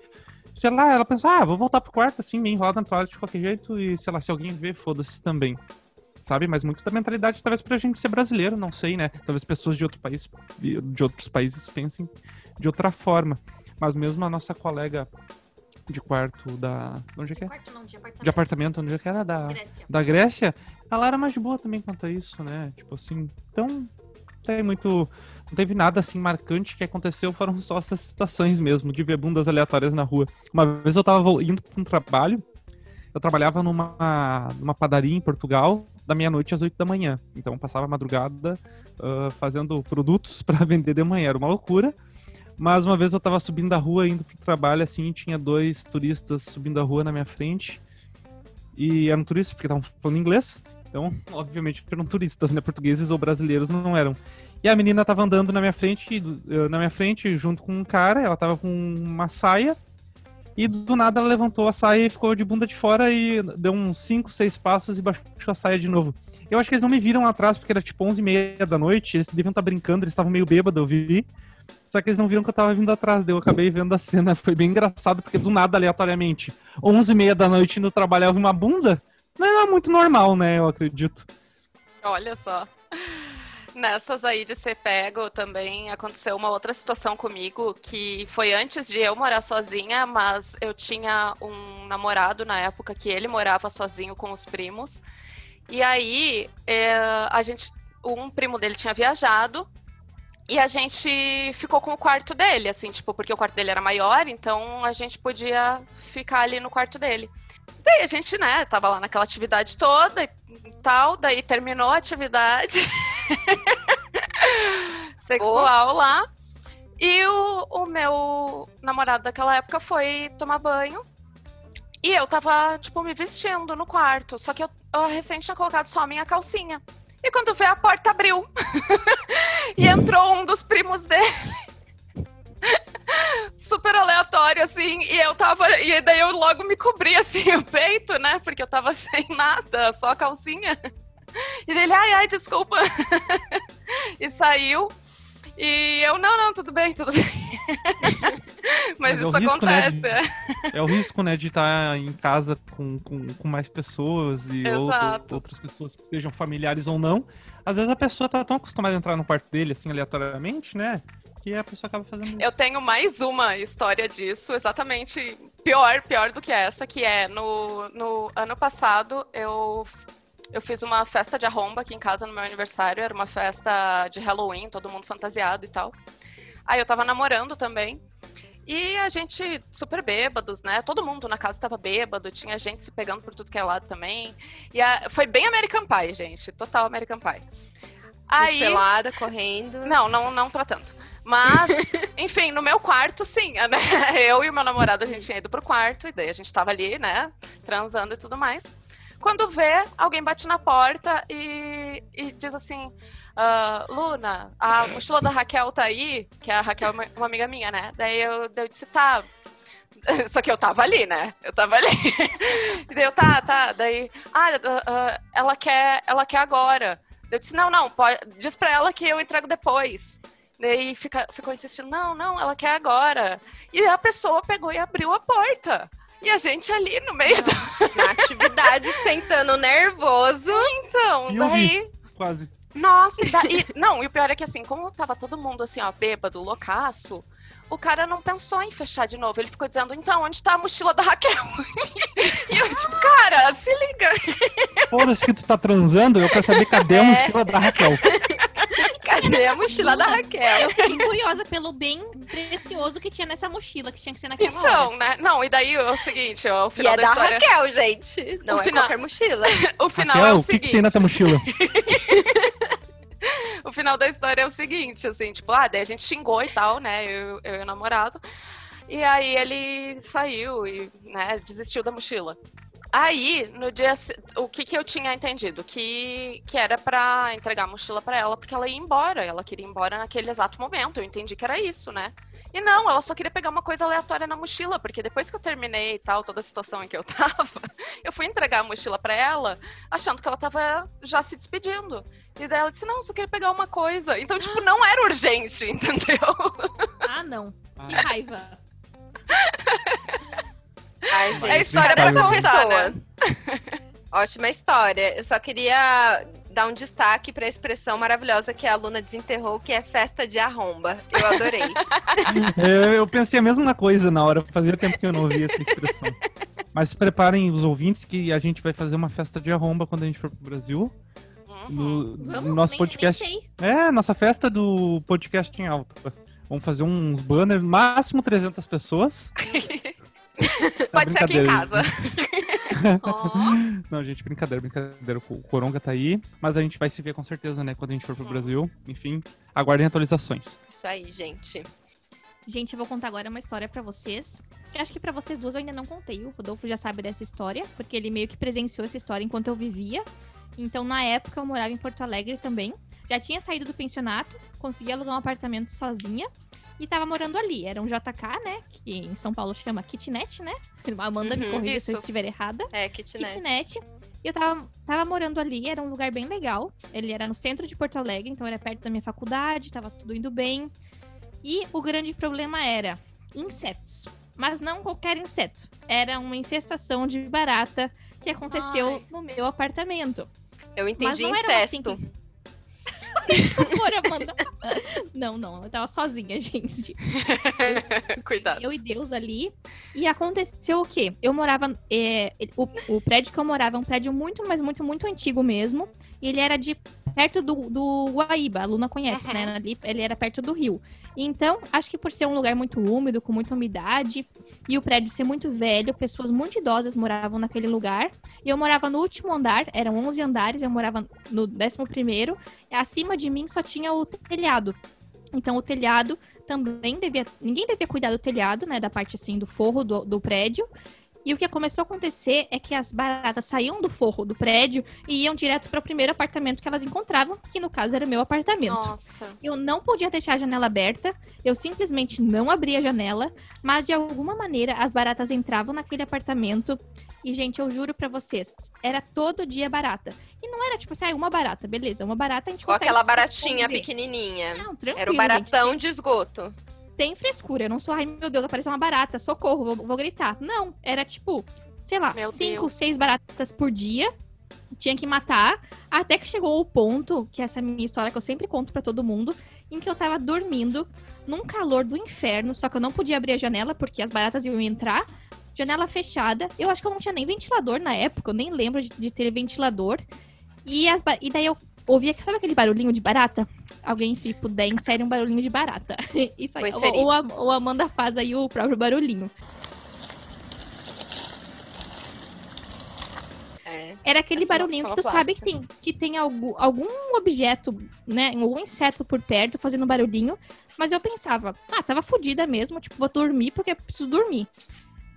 Sei lá, ela pensou, ah, vou voltar pro quarto assim, meio enrolada na toalha de qualquer jeito. E sei lá, se alguém ver, foda-se também sabe? Mas muito da mentalidade, talvez pra gente ser brasileiro, não sei, né? Talvez pessoas de outro país, de outros países pensem de outra forma. Mas mesmo a nossa colega de quarto da. Onde é que é? Quarto não, de apartamento. De apartamento, onde é que era? Da, Grécia. da Grécia, ela era mais de boa também quanto a isso, né? Tipo assim, então. Não tem muito. Não teve nada assim marcante que aconteceu, foram só essas situações mesmo, de ver bundas aleatórias na rua. Uma vez eu tava indo pra um trabalho, eu trabalhava numa, numa padaria em Portugal, da meia-noite às oito da manhã. Então passava a madrugada ah, fazendo produtos pra vender de manhã, era uma loucura. Mas uma vez eu tava subindo a rua, indo pro trabalho, assim, tinha dois turistas subindo a rua na minha frente. E eram turistas, porque estavam falando inglês. Então, obviamente, eram turistas, né? Portugueses ou brasileiros não eram. E a menina tava andando na minha frente, eh, na minha frente, junto com um cara, ela tava com uma saia. E do nada ela levantou a saia e ficou de bunda de fora e deu uns 5, 6 passos e baixou a saia de novo. Eu acho que eles não me viram atrás, porque era tipo 11 e meia da noite, eles deviam estar brincando, eles estavam meio bêbados, eu vi. Só que eles não viram que eu tava vindo atrás, eu acabei vendo a cena. Foi bem engraçado, porque do nada, aleatoriamente, 11 e meia da noite indo trabalhar, eu vi uma bunda. Não é muito normal, né, eu acredito. Olha só. Nessas aí de ser pego também aconteceu uma outra situação comigo que foi antes de eu morar sozinha, mas eu tinha um namorado na época que ele morava sozinho com os primos. E aí é, a gente, um primo dele tinha viajado e a gente ficou com o quarto dele, assim, tipo, porque o quarto dele era maior, então a gente podia ficar ali no quarto dele. Daí a gente, né, tava lá naquela atividade toda e tal, daí terminou a atividade sexual lá. E o, o meu namorado daquela época foi tomar banho. E eu tava, tipo, me vestindo no quarto. Só que eu, eu recém tinha colocado só a minha calcinha. E quando vê, a porta abriu. e entrou um dos primos dele. Super aleatório, assim. E eu tava. E daí eu logo me cobri, assim, o peito, né? Porque eu tava sem nada, só a calcinha. E dele, ai, ai, desculpa. e saiu. E eu, não, não, tudo bem, tudo bem. Mas, Mas é isso risco, né, acontece. de- É o risco, né, de estar em casa com, com, com mais pessoas e Exato. outras pessoas que sejam familiares ou não. Às vezes a pessoa tá tão acostumada a entrar no quarto dele, assim, aleatoriamente, né? Que a pessoa acaba fazendo Eu tenho mais uma história disso, exatamente pior, pior do que essa, que é no, no ano passado eu, eu fiz uma festa de arromba aqui em casa no meu aniversário, era uma festa de Halloween, todo mundo fantasiado e tal. Aí eu tava namorando também. E a gente super bêbados, né? Todo mundo na casa tava bêbado, tinha gente se pegando por tudo que é lado também. E a- foi bem American Pie, gente, total American Pie. Aí, Pelada, correndo. não, não, não pra tanto. Mas, enfim, no meu quarto, sim. né? Eu e o meu namorado, a gente tinha ido pro quarto, e daí a gente tava ali, né, transando e tudo mais. Quando vê, alguém bate na porta e, e diz assim: "Ah, Luna, a mochila da Raquel tá aí, que a Raquel é uma, uma amiga minha, né? Daí eu, daí eu disse: tá. Só que eu tava ali, né? Eu tava ali. E daí eu, tá, tá. Daí, ah, ah, ela quer, ela quer agora. Eu disse, não, não, pode, diz pra ela que eu entrego depois. Daí fica, ficou insistindo, não, não, ela quer agora. E a pessoa pegou e abriu a porta. E a gente ali no meio da. Na atividade, sentando nervoso. Então, E daí. quase. Nossa, e daí. Não, e o pior é que assim, como tava todo mundo assim, ó, bêbado, loucaço, o cara não pensou em fechar de novo. Ele ficou dizendo, então, onde tá a mochila da Raquel? e eu, tipo, cara, se liga. Foda-se que tu tá transando, eu quero saber cadê a É. mochila da Raquel. Cadê a mochila da Raquel? Eu fiquei curiosa pelo bem precioso que tinha nessa mochila, que tinha que ser naquela hora. Então, né? Não, e daí é o seguinte, ó, o E final é da da história. Raquel, gente. Não O é final- qualquer mochila. O final Raquel, é o o que, seguinte. que tem na tua mochila? o final da história é o seguinte, assim, tipo, ah, daí a gente xingou e tal, né? Eu, eu e o namorado. E aí ele saiu e, né, desistiu da mochila. Aí, no dia, o que que eu tinha entendido? Que, que era pra entregar a mochila pra ela, porque ela ia embora, ela queria ir embora naquele exato momento. Eu entendi que era isso, né? E não, ela só queria pegar uma coisa aleatória na mochila, porque depois que eu terminei e tal, toda a situação em que eu tava, eu fui entregar a mochila pra ela, achando que ela tava já se despedindo. E daí ela disse, não, só queria pegar uma coisa. Então, tipo, não era urgente, entendeu? Ah, não. Que raiva. Ai, Mas gente. É a história pra pessoa. contar, né? Ótima história. Eu só queria dar um destaque pra expressão maravilhosa que a aluna desenterrou, que é festa de arromba. Eu adorei. É, eu pensei a mesma coisa na hora, fazia tempo que eu não ouvia essa expressão. Mas preparem os ouvintes que a gente vai fazer uma festa de arromba quando a gente for pro Brasil. Uhum. No, Vamos, no nosso nem, podcast. Nem sei. É, nossa festa do podcast em alta. Vamos fazer uns banners, máximo 300 pessoas. É Pode ser aqui em casa. Não, gente, brincadeira, brincadeira. O Coronga tá aí, mas a gente vai se ver com certeza, né, quando a gente for pro Hum. Brasil. Enfim, aguardem atualizações. Isso aí, gente. Gente, eu vou contar agora uma história pra vocês. Que acho que pra vocês duas eu ainda não contei. O Rodolfo já sabe dessa história, porque ele meio que presenciou essa história enquanto eu vivia. Então, na época, eu morava em Porto Alegre também. Já tinha saído do pensionato, consegui alugar um apartamento sozinha e tava morando ali. Era um JK, né? Que em São Paulo chama kitnet, né? Amanda me Uhum, corrija se eu estiver errada. É, kitnet. Kitnet. E eu tava, tava morando ali, era um lugar bem legal. Ele era no centro de Porto Alegre, então era perto da minha faculdade, tava tudo indo bem. E o grande problema era insetos. Mas não qualquer inseto. Era uma infestação de barata que aconteceu Ai. no meu apartamento. Eu Mas entendi não era uma incesto. simples- Amanda. Não, não, eu tava sozinha, gente. Cuidado. Eu e Deus ali. E aconteceu o quê? Eu morava. é, o, o prédio que eu morava é um prédio muito, mas muito, muito antigo mesmo. E ele era de perto do, do Guaíba. A Luna conhece, Uhum. né? Ali, ele era perto do rio. Então, acho que por ser um lugar muito úmido, com muita umidade, e o prédio ser muito velho, pessoas muito idosas moravam naquele lugar. E eu morava no último andar, eram 11 andares, eu morava no 11. Acima de mim só tinha o telhado. Então, o telhado também devia. Ninguém devia cuidar do telhado, né? Da parte assim do forro do, do prédio. E o que começou a acontecer é que as baratas saíam do forro do prédio e iam direto para o primeiro apartamento que elas encontravam, que no caso era o meu apartamento. Nossa. Eu não podia deixar a janela aberta, eu simplesmente não abria a janela, mas de alguma maneira as baratas entravam naquele apartamento E, gente, eu juro pra vocês, era todo dia barata. E não era tipo assim, ah, uma barata, beleza. Uma barata a gente Ou consegue aquela baratinha esconder. pequenininha. Não, tranquilo, Era o gente. baratão de esgoto. Tem frescura. Eu não sou, ai meu Deus, apareceu uma barata, socorro, vou, vou gritar. Não, era tipo, sei lá, Meu cinco, Deus. seis baratas por dia. Tinha que matar. Até que chegou o ponto, que essa é a minha história que eu sempre conto pra todo mundo, em que eu tava dormindo num calor do inferno, só que eu não podia abrir a janela porque as baratas iam entrar. Janela fechada. Eu acho que eu não tinha nem ventilador na época, eu nem lembro de, de ter ventilador. E, as, e daí eu ouvia, sabe aquele barulhinho de barata? Alguém, se puder, insere um barulhinho de barata. Isso aí. Ou, ou a, ou a Amanda faz aí o próprio barulhinho. É. Era aquele É barulhinho que tu sabe que tem, que tem algum, algum objeto, né? Algum inseto por perto fazendo barulhinho. Mas eu pensava, ah, tava fodida mesmo, tipo, vou dormir porque eu preciso dormir.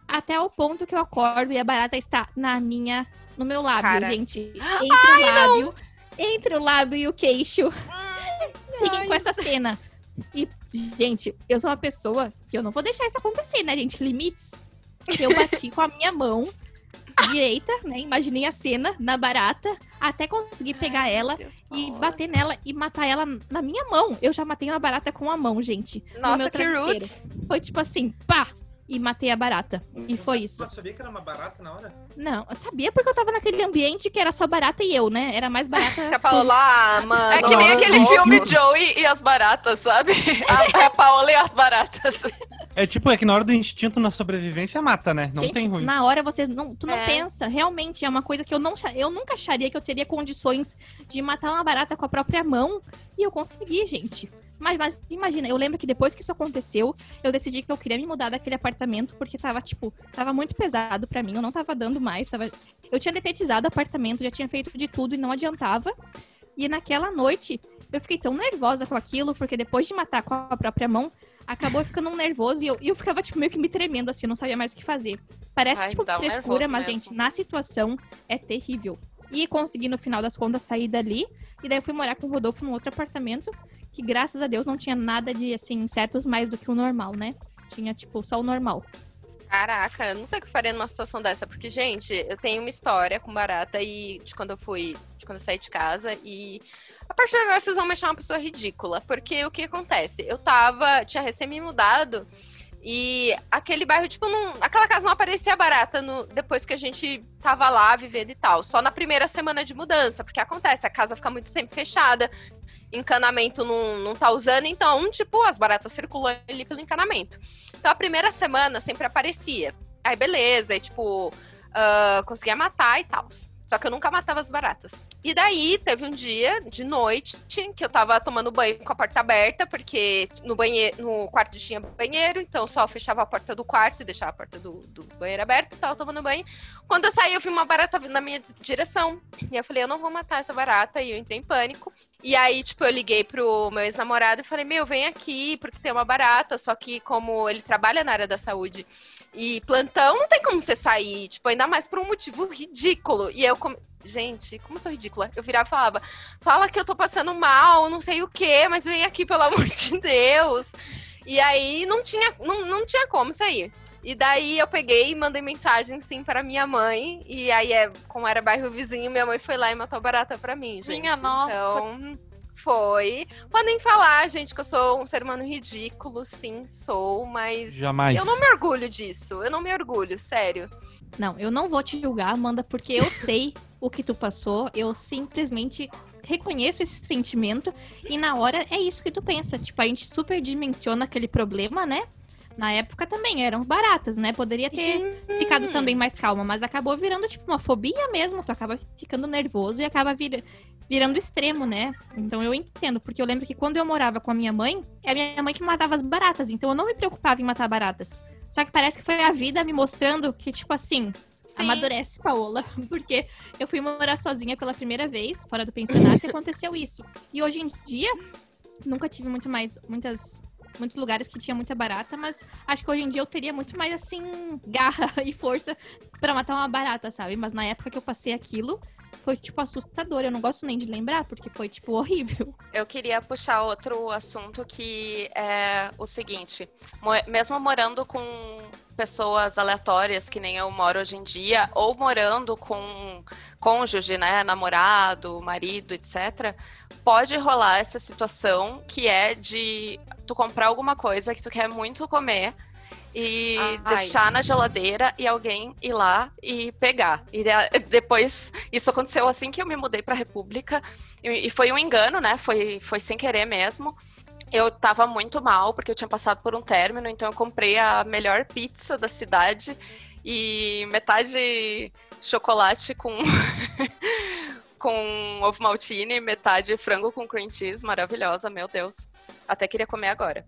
Até o ponto que eu acordo e a barata está na minha, no meu lábio, Cara. gente. Entre o lábio, entre o lábio e o queixo. Fiquem com essa cena. E, gente, eu sou uma pessoa que eu não vou deixar isso acontecer, né, gente? Limites. Eu bati com a minha mão direita, né? Imaginei a cena na barata, até conseguir pegar Ai, ela Deus, e bater nela e matar ela na minha mão. Eu já matei uma barata com a mão, gente. no Nossa, que roots. Foi tipo assim, pá! E matei a barata. E foi isso. Você sabia que era uma barata na hora? Não, eu sabia porque eu tava naquele ambiente que era só barata e eu, né? Era mais barata. Que a Paola, ah, mano. É que nem aquele filme Joey e as baratas, sabe? A, a Paola e as baratas. É tipo, é que na hora do instinto na sobrevivência mata, né? Não Gente, tem ruim. na hora vocês não, tu não É. pensa. Realmente é uma coisa que eu não, eu nunca acharia que eu teria condições de matar uma barata com a própria mão e eu consegui, gente. Mas, mas imagina, eu lembro que depois que isso aconteceu, eu decidi que eu queria me mudar daquele apartamento porque tava tipo, tava muito pesado pra mim, eu não tava dando mais, tava eu tinha detetizado o apartamento, já tinha feito de tudo e não adiantava. E naquela noite, eu fiquei tão nervosa com aquilo, porque depois de matar com a própria mão, acabou ficando um nervoso e eu, e eu ficava, tipo, meio que me tremendo, assim, eu não sabia mais o que fazer. Parece, Ai, tipo, um frescura, mas, mesmo. gente, na situação é terrível. E consegui, no final das contas, sair dali. E daí eu fui morar com o Rodolfo num outro apartamento, que graças a Deus não tinha nada de, assim, insetos mais do que o normal, né? Tinha, tipo, só o normal. Caraca, eu não sei o que eu faria numa situação dessa, porque, gente, eu tenho uma história com barata e de quando eu fui, de quando eu saí de casa e a partir de agora vocês vão me achar uma pessoa ridícula, porque o que acontece? Eu tava, tinha recém me mudado e aquele bairro, tipo, não, aquela casa não aparecia barata no, depois que a gente tava lá vivendo e tal, só na primeira semana de mudança, porque acontece, a casa fica muito tempo fechada, encanamento não, não tá usando, então, tipo, as baratas circulam ali pelo encanamento. Então a primeira semana sempre aparecia. Aí beleza, aí tipo, ah, conseguia matar e tal. Só que eu nunca matava as baratas. E daí teve um dia de noite que eu tava tomando banho com a porta aberta, porque no banheiro, no quarto tinha banheiro, então só fechava a porta do quarto e deixava a porta do, do banheiro aberta, tava tomando banho. Quando eu saí, eu vi uma barata vindo na minha direção. E eu falei, eu não vou matar essa barata, e eu entrei em pânico. E aí, tipo, eu liguei pro meu ex-namorado e falei, meu, vem aqui, porque tem uma barata. Só que como ele trabalha na área da saúde e plantão, não tem como você sair, tipo, ainda mais por um motivo ridículo. E eu, come... gente, como eu sou ridícula? Eu virava e falava, fala que eu tô passando mal, não sei o quê, mas vem aqui, pelo amor de Deus. E aí, não tinha, não, não tinha como sair. E daí eu peguei e mandei mensagem sim para minha mãe. E aí, é, como era bairro vizinho, minha mãe foi lá e matou barata pra mim, gente. Minha nossa. Então, foi. Podem falar, gente, que eu sou um ser humano ridículo, sim, sou, mas. Jamais. Eu não me orgulho disso. Eu não me orgulho, sério. Não, eu não vou te julgar, Amanda, porque eu sei o que tu passou. Eu simplesmente reconheço esse sentimento e na hora é isso que tu pensa. Tipo, a gente superdimensiona aquele problema, né? Na época também eram baratas, né? Poderia ter ficado também mais calma, mas acabou virando tipo uma fobia mesmo. Tu acaba ficando nervoso e acaba vir- virando extremo, né? Então eu entendo, porque eu lembro que quando eu morava com a minha mãe, é a minha mãe que matava as baratas, então eu não me preocupava em matar baratas. Só que parece que foi a vida me mostrando que, tipo assim, Sim. amadurece, Paola. Porque eu fui morar sozinha pela primeira vez, fora do pensionato, e aconteceu isso. E hoje em dia, nunca tive muito mais, muitas, muitos lugares que tinha muita barata, mas acho que hoje em dia eu teria muito mais, assim, garra e força pra matar uma barata, sabe? Mas na época que eu passei aquilo, foi, tipo, assustador. Eu não gosto nem de lembrar, porque foi, tipo, horrível. Eu queria puxar outro assunto que é o seguinte: mo- mesmo morando com pessoas aleatórias, que nem eu moro hoje em dia, ou morando com cônjuge, né, namorado, marido, etc., pode rolar essa situação que é de tu comprar alguma coisa que tu quer muito comer e Ai. deixar na geladeira e alguém ir lá e pegar. E de- depois, isso aconteceu assim que eu me mudei pra República, e, e foi um engano, né? Foi, foi sem querer mesmo. Eu tava muito mal, porque eu tinha passado por um término, então eu comprei a melhor pizza da cidade e metade chocolate com. Com ovo maltine, metade frango com cream cheese, maravilhosa, meu Deus. Até queria comer agora.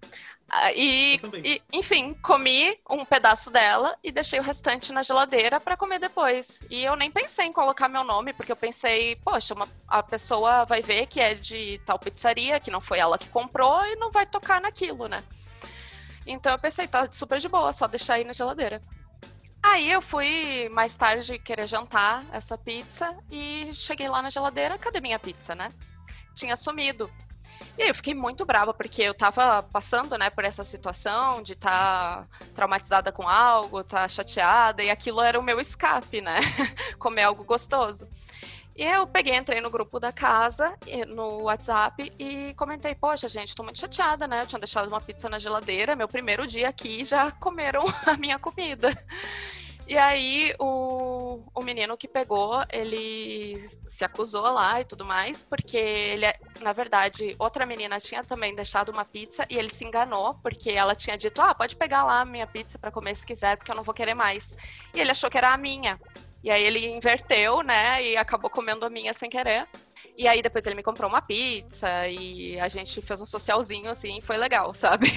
Ah, E, e, enfim, comi um pedaço dela e deixei o restante na geladeira para comer depois. E eu nem pensei em colocar meu nome, porque eu pensei, poxa, uma- a pessoa vai ver que é de tal pizzaria, que não foi ela que comprou e não vai tocar naquilo, né? Então eu pensei, tá super de boa, só deixar aí na geladeira. Aí eu fui mais tarde querer jantar essa pizza e cheguei lá na geladeira, cadê minha pizza, né? Tinha sumido. E aí eu fiquei muito brava, porque eu tava passando, né, por essa situação de estar traumatizada com algo, tá chateada, e aquilo era o meu escape, né? Comer algo gostoso. E eu peguei, entrei no grupo da casa, no WhatsApp, e comentei, poxa, gente, tô muito chateada, né? Eu tinha deixado uma pizza na geladeira, meu primeiro dia aqui já comeram a minha comida. E aí o, o menino que pegou, ele se acusou lá e tudo mais, porque ele, na verdade, outra menina tinha também deixado uma pizza e ele se enganou, porque ela tinha dito, ah, pode pegar lá a minha pizza pra comer se quiser, porque eu não vou querer mais. E ele achou que era a minha. E aí ele inverteu, né, e acabou comendo a minha sem querer. E aí depois ele me comprou uma pizza e a gente fez um socialzinho, assim, foi legal, sabe?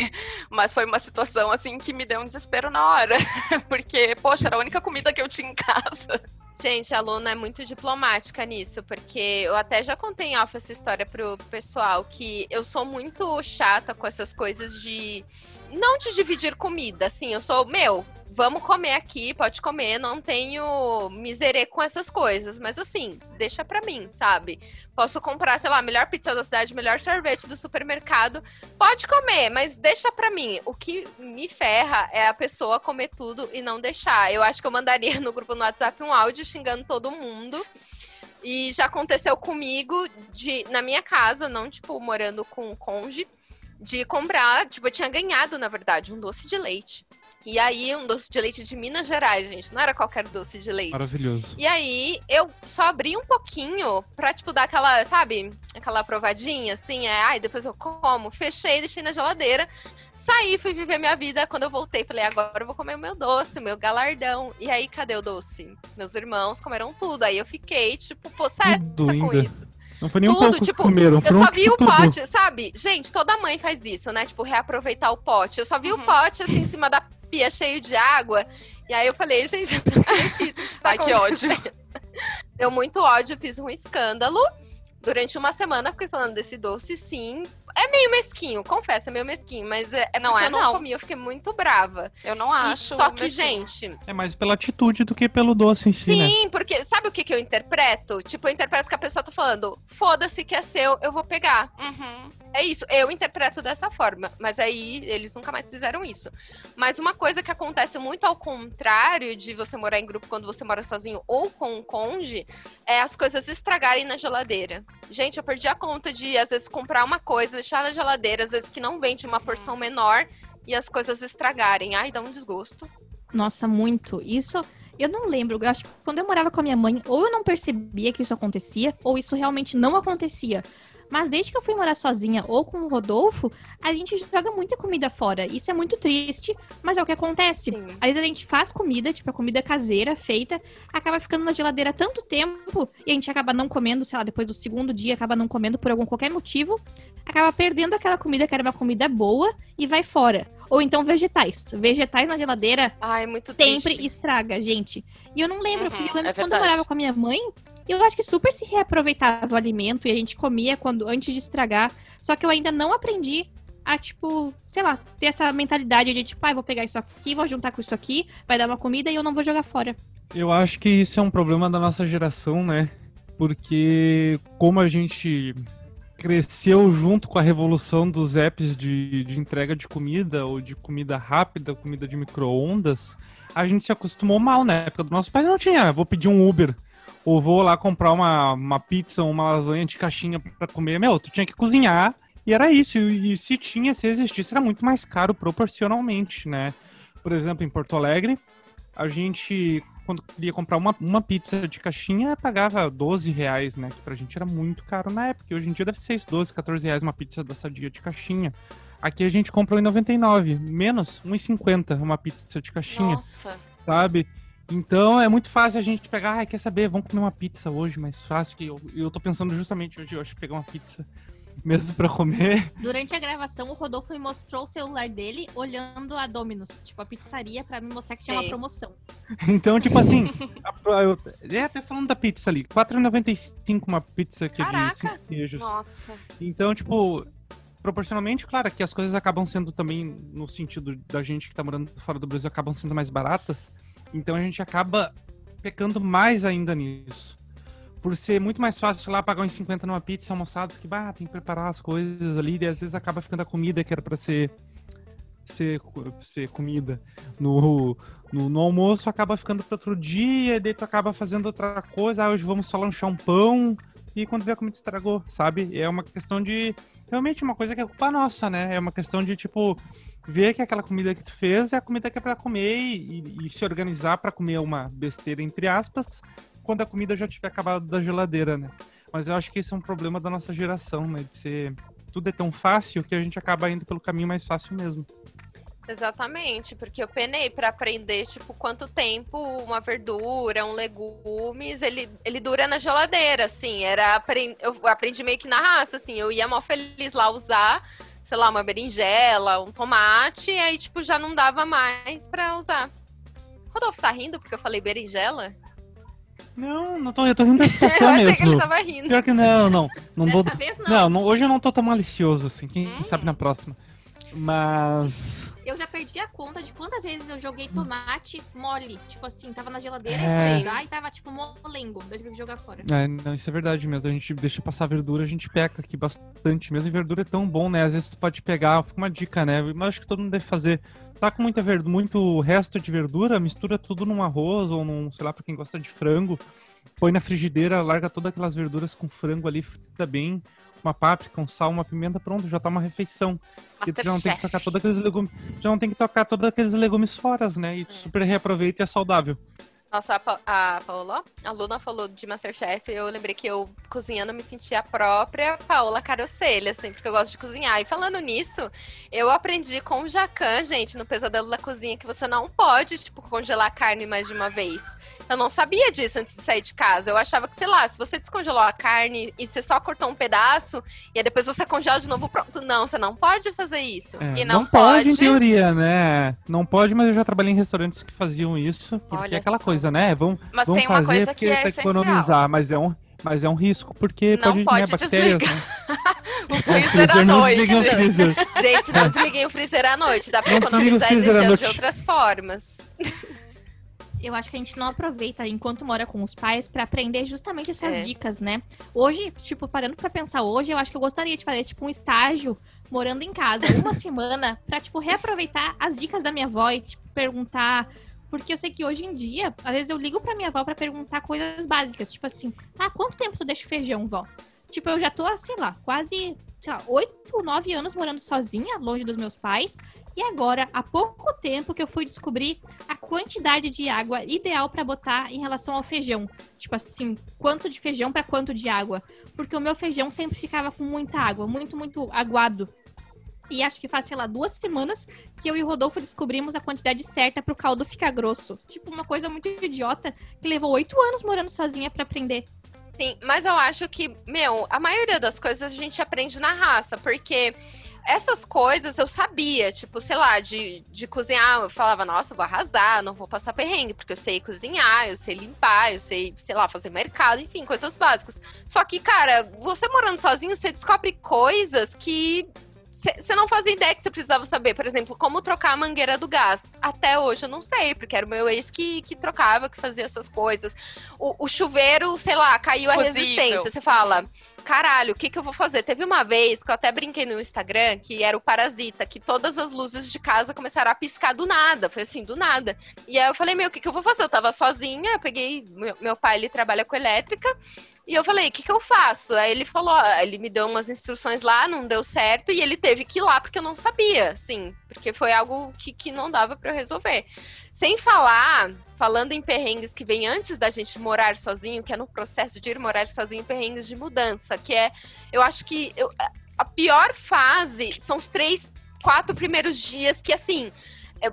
Mas foi uma situação, assim, que me deu um desespero na hora. Porque, poxa, era a única comida que eu tinha em casa. Gente, a Luna é muito diplomática nisso, porque eu até já contei em off essa história pro pessoal, que eu sou muito chata com essas coisas de. Não de dividir comida, assim, eu sou, meu, vamos comer aqui, pode comer, não tenho miserê com essas coisas, mas assim, deixa pra mim, sabe? Posso comprar, sei lá, melhor pizza da cidade, melhor sorvete do supermercado, pode comer, mas deixa pra mim. O que me ferra é a pessoa comer tudo e não deixar. Eu acho que eu mandaria no grupo no WhatsApp um áudio xingando todo mundo. E já aconteceu comigo de na minha casa, não tipo morando com o conge, de comprar, tipo, eu tinha ganhado, na verdade, um doce de leite. E aí, um doce de leite de Minas Gerais, gente, não era qualquer doce de leite. Maravilhoso. E aí, eu só abri um pouquinho pra, tipo, dar aquela, sabe? Aquela provadinha, assim. É, ai, depois eu como. Fechei, deixei na geladeira. Saí, fui viver minha vida. Quando eu voltei, falei, agora eu vou comer o meu doce, o meu galardão. E aí, cadê o doce? Meus irmãos comeram tudo. Aí eu fiquei, tipo, possessa com isso. Não foi nem um Tudo, pouco tipo, que comeram. Eu só vi tipo, o tudo. pote, sabe? Gente, toda mãe faz isso, né? Tipo, reaproveitar o pote. Eu só vi Uhum. o pote, assim, em cima da pia, cheio de água. E aí eu falei, gente, eu não acredito. tá que ódio. Deu muito ódio, fiz um escândalo. Durante uma semana fiquei falando desse doce, sim. É meio mesquinho, confesso, é meio mesquinho, mas é, é Não é, eu não, não. comi, eu fiquei muito brava. Eu não E acho. só que, mesquinho. gente, É mais pela atitude do que pelo doce em si, né? sim, porque sabe o que, que eu interpreto? Tipo, eu interpreto que a pessoa tá falando, foda-se que é seu, eu vou pegar. Uhum. É isso, eu interpreto dessa forma, mas aí eles nunca mais fizeram isso. Mas uma coisa que acontece muito ao contrário de você morar em grupo quando você mora sozinho ou com um conge, é as coisas estragarem na geladeira. Gente, eu perdi a conta de às vezes comprar uma coisa, deixar na geladeira, às vezes que não vende uma porção menor e as coisas estragarem. Ai, dá um desgosto. Nossa, muito. Isso. Eu não lembro, eu acho que quando eu morava com a minha mãe, ou eu não percebia que isso acontecia, ou isso realmente não acontecia. Mas desde que eu fui morar sozinha ou com o Rodolfo, a gente joga muita comida fora. Isso é muito triste, mas é o que acontece. Sim. Às vezes a gente faz comida, tipo a comida caseira, feita, acaba ficando na geladeira tanto tempo e a gente acaba não comendo, sei lá, depois do segundo dia, acaba não comendo por algum qualquer motivo, acaba perdendo aquela comida que era uma comida boa e vai fora. Ou então vegetais. Vegetais na geladeira Ai, é muito sempre triste. estraga, gente. E eu não lembro, Uhum, porque eu lembro é que quando eu morava com a minha mãe, eu acho que super se reaproveitava o alimento e a gente comia quando antes de estragar. Só que eu ainda não aprendi a, tipo, sei lá, ter essa mentalidade de, tipo, ah, vou pegar isso aqui, vou juntar com isso aqui, vai dar uma comida e eu não vou jogar fora. Eu acho que isso é um problema da nossa geração, né? porque como a gente cresceu junto com a revolução dos apps de, de entrega de comida ou de comida rápida, comida de micro-ondas, a gente se acostumou mal na época do nosso pai não tinha, vou pedir um Uber ou vou lá comprar uma, uma pizza ou uma lasanha de caixinha para comer, meu, tu tinha que cozinhar e era isso. E, e se tinha, se existisse, era muito mais caro proporcionalmente, né? Por exemplo, em Porto Alegre, a gente, quando queria comprar uma, uma pizza de caixinha, pagava 12 reais, né? Que pra gente era muito caro na época. E hoje em dia deve ser 12, 14 reais uma pizza da Sadia de caixinha. Aqui a gente comprou em 99, menos 1,50 uma pizza de caixinha. Nossa. Sabe? Então é muito fácil a gente pegar, ah, quer saber, vamos comer uma pizza hoje, mais fácil. Que eu, eu tô pensando justamente hoje, eu acho que pegar uma pizza mesmo para comer. Durante a gravação, o Rodolfo me mostrou o celular dele olhando a Domino's, tipo, a pizzaria, para me mostrar que tinha uma promoção. Então, tipo assim, a, eu, é até falando da pizza ali, R$4,95 uma pizza aqui Caraca. de cinco queijos. Nossa. Então, tipo, proporcionalmente, claro, que as coisas acabam sendo também, no sentido da gente que tá morando fora do Brasil, acabam sendo mais baratas. Então a gente acaba pecando mais ainda nisso. Por ser muito mais fácil, sei lá, pagar uns 50 numa pizza almoçado, porque, bah, tem que preparar as coisas ali, e às vezes acaba ficando a comida que era pra ser, ser, ser comida no, no, no almoço, acaba ficando para outro dia, e daí tu acaba fazendo outra coisa, ah, hoje vamos só lanchar um pão, e quando vê a comida estragou, sabe? É uma questão de. Realmente uma coisa que é culpa nossa, né? É uma questão de, tipo, ver que aquela comida que tu fez é a comida que é pra comer e, e se organizar para comer uma besteira, entre aspas, quando a comida já tiver acabado da geladeira, né? Mas eu acho que esse é um problema da nossa geração, né? De ser. Tudo é tão fácil que a gente acaba indo pelo caminho mais fácil mesmo. Exatamente, porque eu penei para aprender, tipo, quanto tempo uma verdura, um legumes, ele, ele dura na geladeira, assim, era, eu aprendi meio que na raça, assim, eu ia mal feliz lá usar, sei lá, uma berinjela, um tomate, e aí, tipo, já não dava mais para usar. Rodolfo tá rindo porque eu falei berinjela? Não, não tô, eu tô rindo da situação eu mesmo. que ele tava rindo. Pior que não, não. não Dessa tô... vez não. Não, não, hoje eu não tô tão malicioso, assim, quem Hum. sabe na próxima. Mas. Eu já perdi a conta de quantas vezes eu joguei tomate mole. Tipo assim, tava na geladeira, É. fui usar e tava tipo molengo. Eu tive que jogar fora. É, não, isso é verdade mesmo. A gente deixa passar verdura, a gente peca aqui bastante mesmo. E verdura é tão bom, né? Às vezes tu pode pegar, fica uma dica, né? Mas acho que todo mundo deve fazer. Tá com muita verdura, muito resto de verdura, mistura tudo num arroz ou num, sei lá, pra quem gosta de frango. Põe na frigideira, larga todas aquelas verduras com frango ali, frita bem. Uma páprica, um sal, uma pimenta, pronto, já tá uma refeição. E tu já não tem que tocar todos aqueles legumes. Já não tem que tocar todos aqueles legumes fora, né? E tu super reaproveita e é saudável. Nossa, a, Pa- a Paola, a Luna falou de Masterchef, eu lembrei que eu, cozinhando, me sentia a própria Paola Carocelha, assim, porque eu gosto de cozinhar. E falando nisso, eu aprendi com o Jacan, gente, no Pesadelo da Cozinha, que você não pode, tipo, congelar carne mais de uma vez. Eu não sabia disso antes de sair de casa. Eu achava que, sei lá, se você descongelou a carne e você só cortou um pedaço, e aí depois você congela de novo, pronto. Não, você não pode fazer isso. É, e não, pode, em pode. teoria, né? Não pode, mas eu já trabalhei em restaurantes que faziam isso, porque Olha é aquela só. coisa, né? Vamos, Mas vamos tem uma fazer coisa porque que é economizar, mas é um, mas é um risco, porque Não pode, pode né, bactérias, né? O É, freezer à não noite. desliga o freezer. Gente, não desliguem o freezer à noite. Dá pra Não economizar energia de outras formas. Eu acho que a gente não aproveita enquanto mora com os pais pra aprender justamente essas É. dicas, né? Hoje, tipo, parando pra pensar hoje, eu acho que eu gostaria de fazer, tipo, um estágio morando em casa, uma semana, pra, tipo, reaproveitar as dicas da minha avó e, tipo, perguntar. Porque eu sei que hoje em dia, às vezes eu ligo pra minha avó pra perguntar coisas básicas, tipo assim, ah, quanto tempo tu deixa o feijão, vó? Tipo, eu já tô, sei lá, quase, sei lá, oito, nove anos morando sozinha, longe dos meus pais. E agora, há pouco tempo que eu fui descobrir a quantidade de água ideal pra botar em relação ao feijão. Tipo assim, quanto de feijão pra quanto de água. Porque o meu feijão sempre ficava com muita água, muito, muito aguado. E acho que faz, sei lá, duas semanas que eu e o Rodolfo descobrimos a quantidade certa pro caldo ficar grosso. Tipo, uma coisa muito idiota que levou oito anos morando sozinha pra aprender. Sim, mas eu acho que, meu, a maioria das coisas a gente aprende na raça, porque essas coisas eu sabia, tipo, sei lá, de, de cozinhar, eu falava, nossa, eu vou arrasar, não vou passar perrengue, porque eu sei cozinhar, eu sei limpar, eu sei, sei lá, fazer mercado, enfim, coisas básicas. Só que, cara, você morando sozinho, você descobre coisas que você não fazia ideia que você precisava saber, por exemplo, como trocar a mangueira do gás. Até hoje eu não sei, porque era o meu ex que, que trocava, que fazia essas coisas. O, o chuveiro, sei lá, caiu a Fusível. resistência. Você fala, caralho, o que, que eu vou fazer? Teve uma vez que eu até brinquei no Instagram, que era o Parasita, que todas as luzes de casa começaram a piscar do nada. Foi assim, do nada. E aí eu falei, meu, o que, que eu vou fazer? Eu tava sozinha, eu peguei. Meu, meu pai, ele trabalha com elétrica. E eu falei, o que, que eu faço? Aí ele falou, ó, ele me deu umas instruções lá, não deu certo, e ele teve que ir lá porque eu não sabia, sim, porque foi algo que, que não dava para eu resolver. Sem falar, falando em perrengues que vem antes da gente morar sozinho, que é no processo de ir morar sozinho, perrengues de mudança, que é, eu acho que eu, a pior fase são os três, quatro primeiros dias que, assim,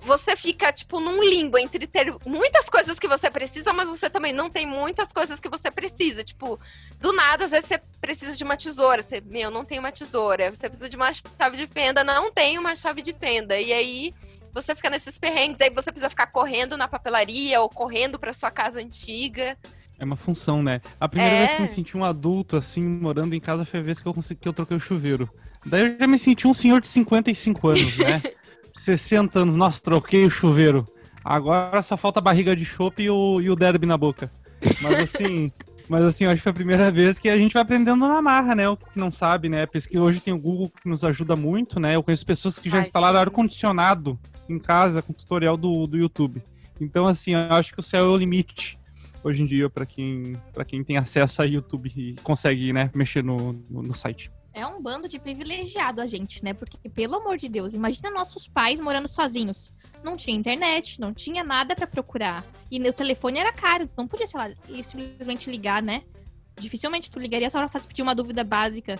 você fica, tipo, num limbo entre ter muitas coisas que você precisa, mas você também não tem muitas coisas que você precisa. Tipo, do nada, às vezes você precisa de uma tesoura. Você, meu, não tem uma tesoura. Você precisa de uma chave de fenda, não tem uma chave de fenda. E aí você fica nesses perrengues, aí você precisa ficar correndo na papelaria ou correndo para sua casa antiga. É uma função, né? A primeira É. vez que eu me senti um adulto, assim, morando em casa, foi a vez que eu, consegui, que eu troquei o chuveiro. Daí eu já me senti um senhor de 55 anos, né? 60 anos, nossa, troquei o chuveiro. Agora só falta a barriga de chopp e o, e o derby na boca. Mas assim, mas assim, acho que foi a primeira vez que a gente vai aprendendo na marra, né? O que não sabe, né? Porque hoje tem o Google que nos ajuda muito, né? Eu conheço pessoas que já instalaram ar-condicionado em casa com tutorial do, do YouTube. Então, assim, eu acho que o céu é o limite hoje em dia para quem, pra quem tem acesso a YouTube e consegue, né, mexer no, no, no site. É um bando de privilegiado a gente, né? Porque, pelo amor de Deus, imagina nossos pais morando sozinhos. Não tinha internet, não tinha nada pra procurar. E o telefone era caro, não podia, sei lá, simplesmente ligar, né? Dificilmente tu ligaria só pra pedir uma dúvida básica.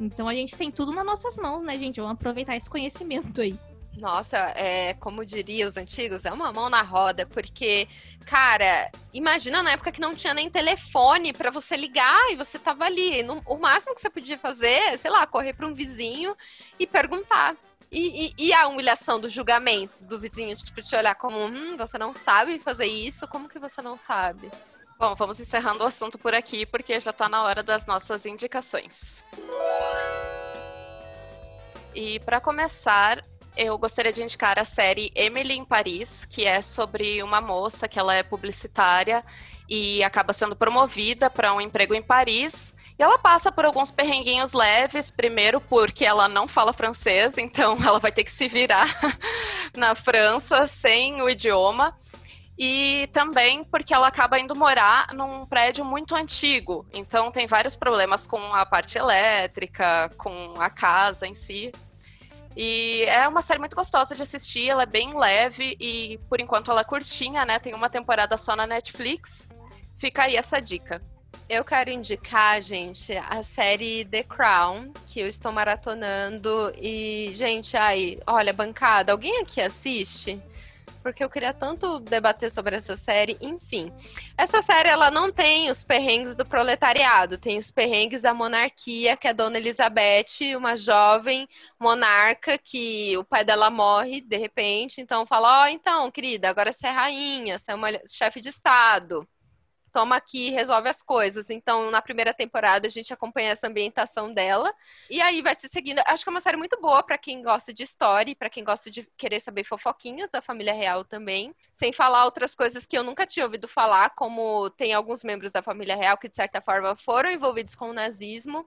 Então a gente tem tudo nas nossas mãos, né, gente? Vamos aproveitar esse conhecimento aí. Nossa, é, como diria os antigos, é uma mão na roda, porque, cara, imagina na época que não tinha nem telefone pra você ligar e você tava ali. No- o máximo que você podia fazer, sei lá, correr pra um vizinho e perguntar. E, e- e a humilhação do julgamento do vizinho, tipo, te olhar como, hum, você não sabe fazer isso, como que você não sabe? Bom, vamos encerrando o assunto por aqui, porque já tá na hora das nossas indicações. E para começar, eu gostaria de indicar a série Emily em Paris, que é sobre uma moça que ela é publicitária e acaba sendo promovida para um emprego em Paris. E ela passa por alguns perrenguinhos leves, primeiro porque ela não fala francês, então ela vai ter que se virar na França sem o idioma. E também porque ela acaba indo morar num prédio muito antigo. Então tem vários problemas com a parte elétrica, com a casa em si. E é uma série muito gostosa de assistir, ela é bem leve e por enquanto ela é curtinha, né? Tem uma temporada só na Netflix. Fica aí essa dica. Eu quero indicar, gente, a série The Crown, que eu estou maratonando. E, gente, ai, olha, bancada, alguém aqui assiste? Porque eu queria tanto debater sobre essa série. Enfim, essa série ela não tem os perrengues do proletariado, tem os perrengues da monarquia, que é a Dona Elizabeth, uma jovem monarca que o pai dela morre de repente. Então fala: Ó, então, querida, agora você é rainha, você é uma chefe de Estado toma aqui e resolve as coisas. Então, na primeira temporada, a gente acompanha essa ambientação dela. E aí vai se seguindo. Acho que é uma série muito boa para quem gosta de história para quem gosta de querer saber fofoquinhas da família real também. Sem falar outras coisas que eu nunca tinha ouvido falar, como tem alguns membros da família real que, de certa forma, foram envolvidos com o nazismo.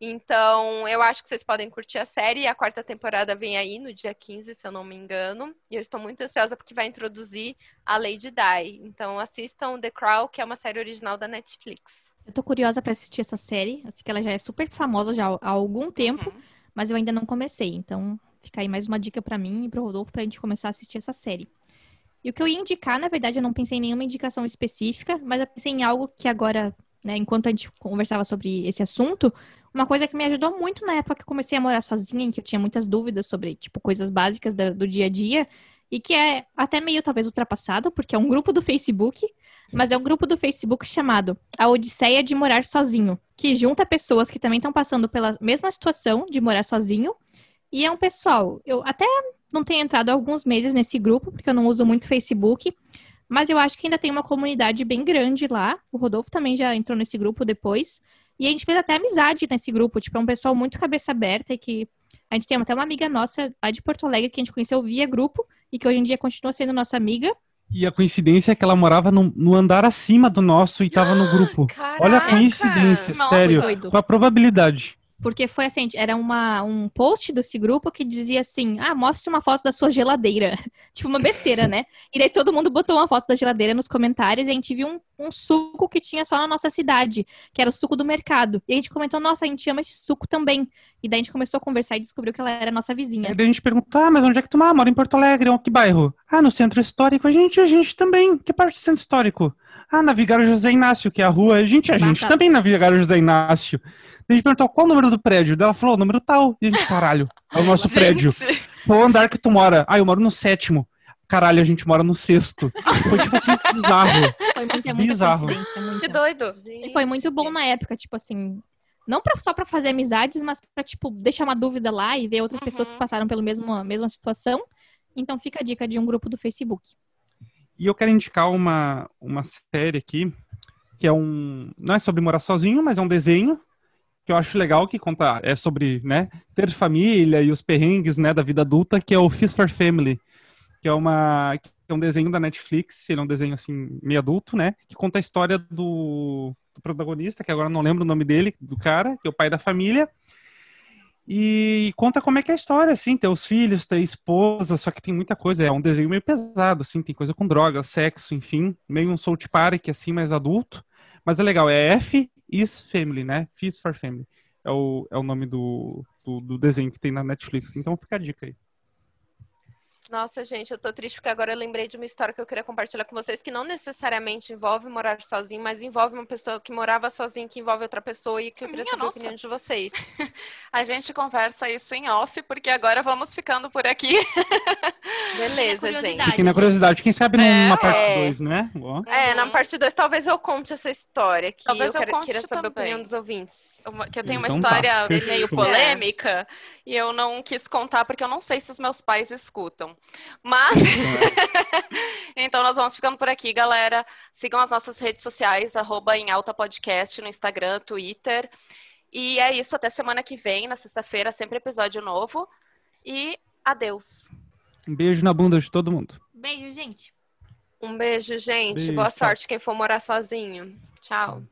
Então, eu acho que vocês podem curtir a série. A quarta temporada vem aí no dia 15, se eu não me engano. E eu estou muito ansiosa porque vai introduzir a Lady Di. Então, assistam The Crown, que é uma série original da Netflix. Eu tô curiosa pra assistir essa série. Eu sei que ela já é super famosa já há algum tempo, Uhum. mas eu ainda não comecei. Então, fica aí mais uma dica pra mim e pro Rodolfo pra gente começar a assistir essa série. E o que eu ia indicar, na verdade, eu não pensei em nenhuma indicação específica, mas eu pensei em algo que agora, né, enquanto a gente conversava sobre esse assunto, uma coisa que me ajudou muito na época que comecei a morar sozinha, em que eu tinha muitas dúvidas sobre, tipo, coisas básicas da- do dia a dia, e que é até meio talvez ultrapassado, porque é um grupo do Facebook, mas é um grupo do Facebook chamado A Odisseia de Morar Sozinho, que junta pessoas que também estão passando pela mesma situação de morar sozinho. E é um pessoal, eu até não tenho entrado há alguns meses nesse grupo, porque eu não uso muito Facebook, mas eu acho que ainda tem uma comunidade bem grande lá. O Rodolfo também já entrou nesse grupo depois. E a gente fez até amizade nesse grupo, tipo, é um pessoal muito cabeça aberta e que A gente tem até uma amiga nossa lá de Porto Alegre que a gente conheceu via grupo e que hoje em dia continua sendo nossa amiga. E a coincidência é que ela morava no, no andar acima do nosso e tava no grupo. Olha a Caraca! coincidência, Nossa, sério. doido. Com a probabilidade. Porque foi assim, era uma, um post desse grupo que dizia assim: ah, mostre uma foto da sua geladeira. tipo, uma besteira, né? E daí todo mundo botou uma foto da geladeira nos comentários e a gente viu um, um suco que tinha só na nossa cidade, que era o suco do mercado. E a gente comentou: nossa, a gente ama esse suco também. E daí a gente começou a conversar e descobriu que ela era nossa vizinha. Aí daí a gente pergunta, ah, mas onde é que tu mora? Mora em Porto Alegre, em que bairro? Ah, no Centro Histórico. A gente, a gente também. Que parte do Centro Histórico? Ah, na Vigário José Inácio, que é a rua. A gente, a gente também na Vigário José Inácio. A gente perguntou, qual o número do prédio? Ela falou, o número tal. E a gente, caralho, é o nosso prédio. Qual andar que tu mora? Ah, eu moro no sétimo. Caralho, a gente mora no sexto. Foi tipo assim, bizarro. Foi muita, muita Bizarro. coincidência. Muita. que doido. E foi muito bom na época, tipo assim. Não pra, só pra fazer amizades, mas pra, tipo, deixar uma dúvida lá e ver outras pessoas Uhum. que passaram pela mesma, mesma situação. Então fica a dica de um grupo do Facebook. E eu quero indicar uma, uma série aqui, que é um. Não é sobre morar sozinho, mas é um desenho que eu acho legal, que conta. É sobre, né, ter família e os perrengues, né, da vida adulta, que é o Fist for Family. Que é uma. Que é um desenho da Netflix, ele é um desenho assim, meio adulto, né? Que conta a história do, do protagonista, que agora não lembro o nome dele, do cara, que é o pai da família. E conta como é que é a história, assim, os filhos, ter esposa, só que tem muita coisa, é um desenho meio pesado, assim, tem coisa com drogas, sexo, enfim, meio um South Park, assim, mais adulto, mas é legal, é F is Family, né, Feast for Family, é o, é o nome do, do, do desenho que tem na Netflix, então fica a dica aí. Nossa, gente, eu tô triste porque agora eu lembrei de uma história que eu queria compartilhar com vocês que não necessariamente envolve morar sozinho, mas envolve uma pessoa que morava sozinha, que envolve outra pessoa e que eu queria Minha saber nossa. a opinião de vocês. A gente conversa isso em off, porque agora vamos ficando por aqui. Beleza, gente. Fiquem na curiosidade, quem sabe numa É, parte é. 2, né? Ó. É, na Uhum. parte 2 talvez eu conte essa história que Talvez eu, eu quero- conte queria saber a também. opinião dos ouvintes. Uma- que eu tenho uma Então tá, história fechou. meio polêmica e eu não quis contar porque eu não sei se os meus pais escutam. Mas então nós vamos ficando por aqui, galera. Sigam as nossas redes sociais, arroba em alta podcast no Instagram, Twitter. E é isso, até semana que vem, na sexta-feira, sempre episódio novo. E adeus. Um beijo na bunda de todo mundo. Beijo, gente. Um beijo, gente. Beijo, Boa tchau. sorte quem for morar sozinho. Tchau.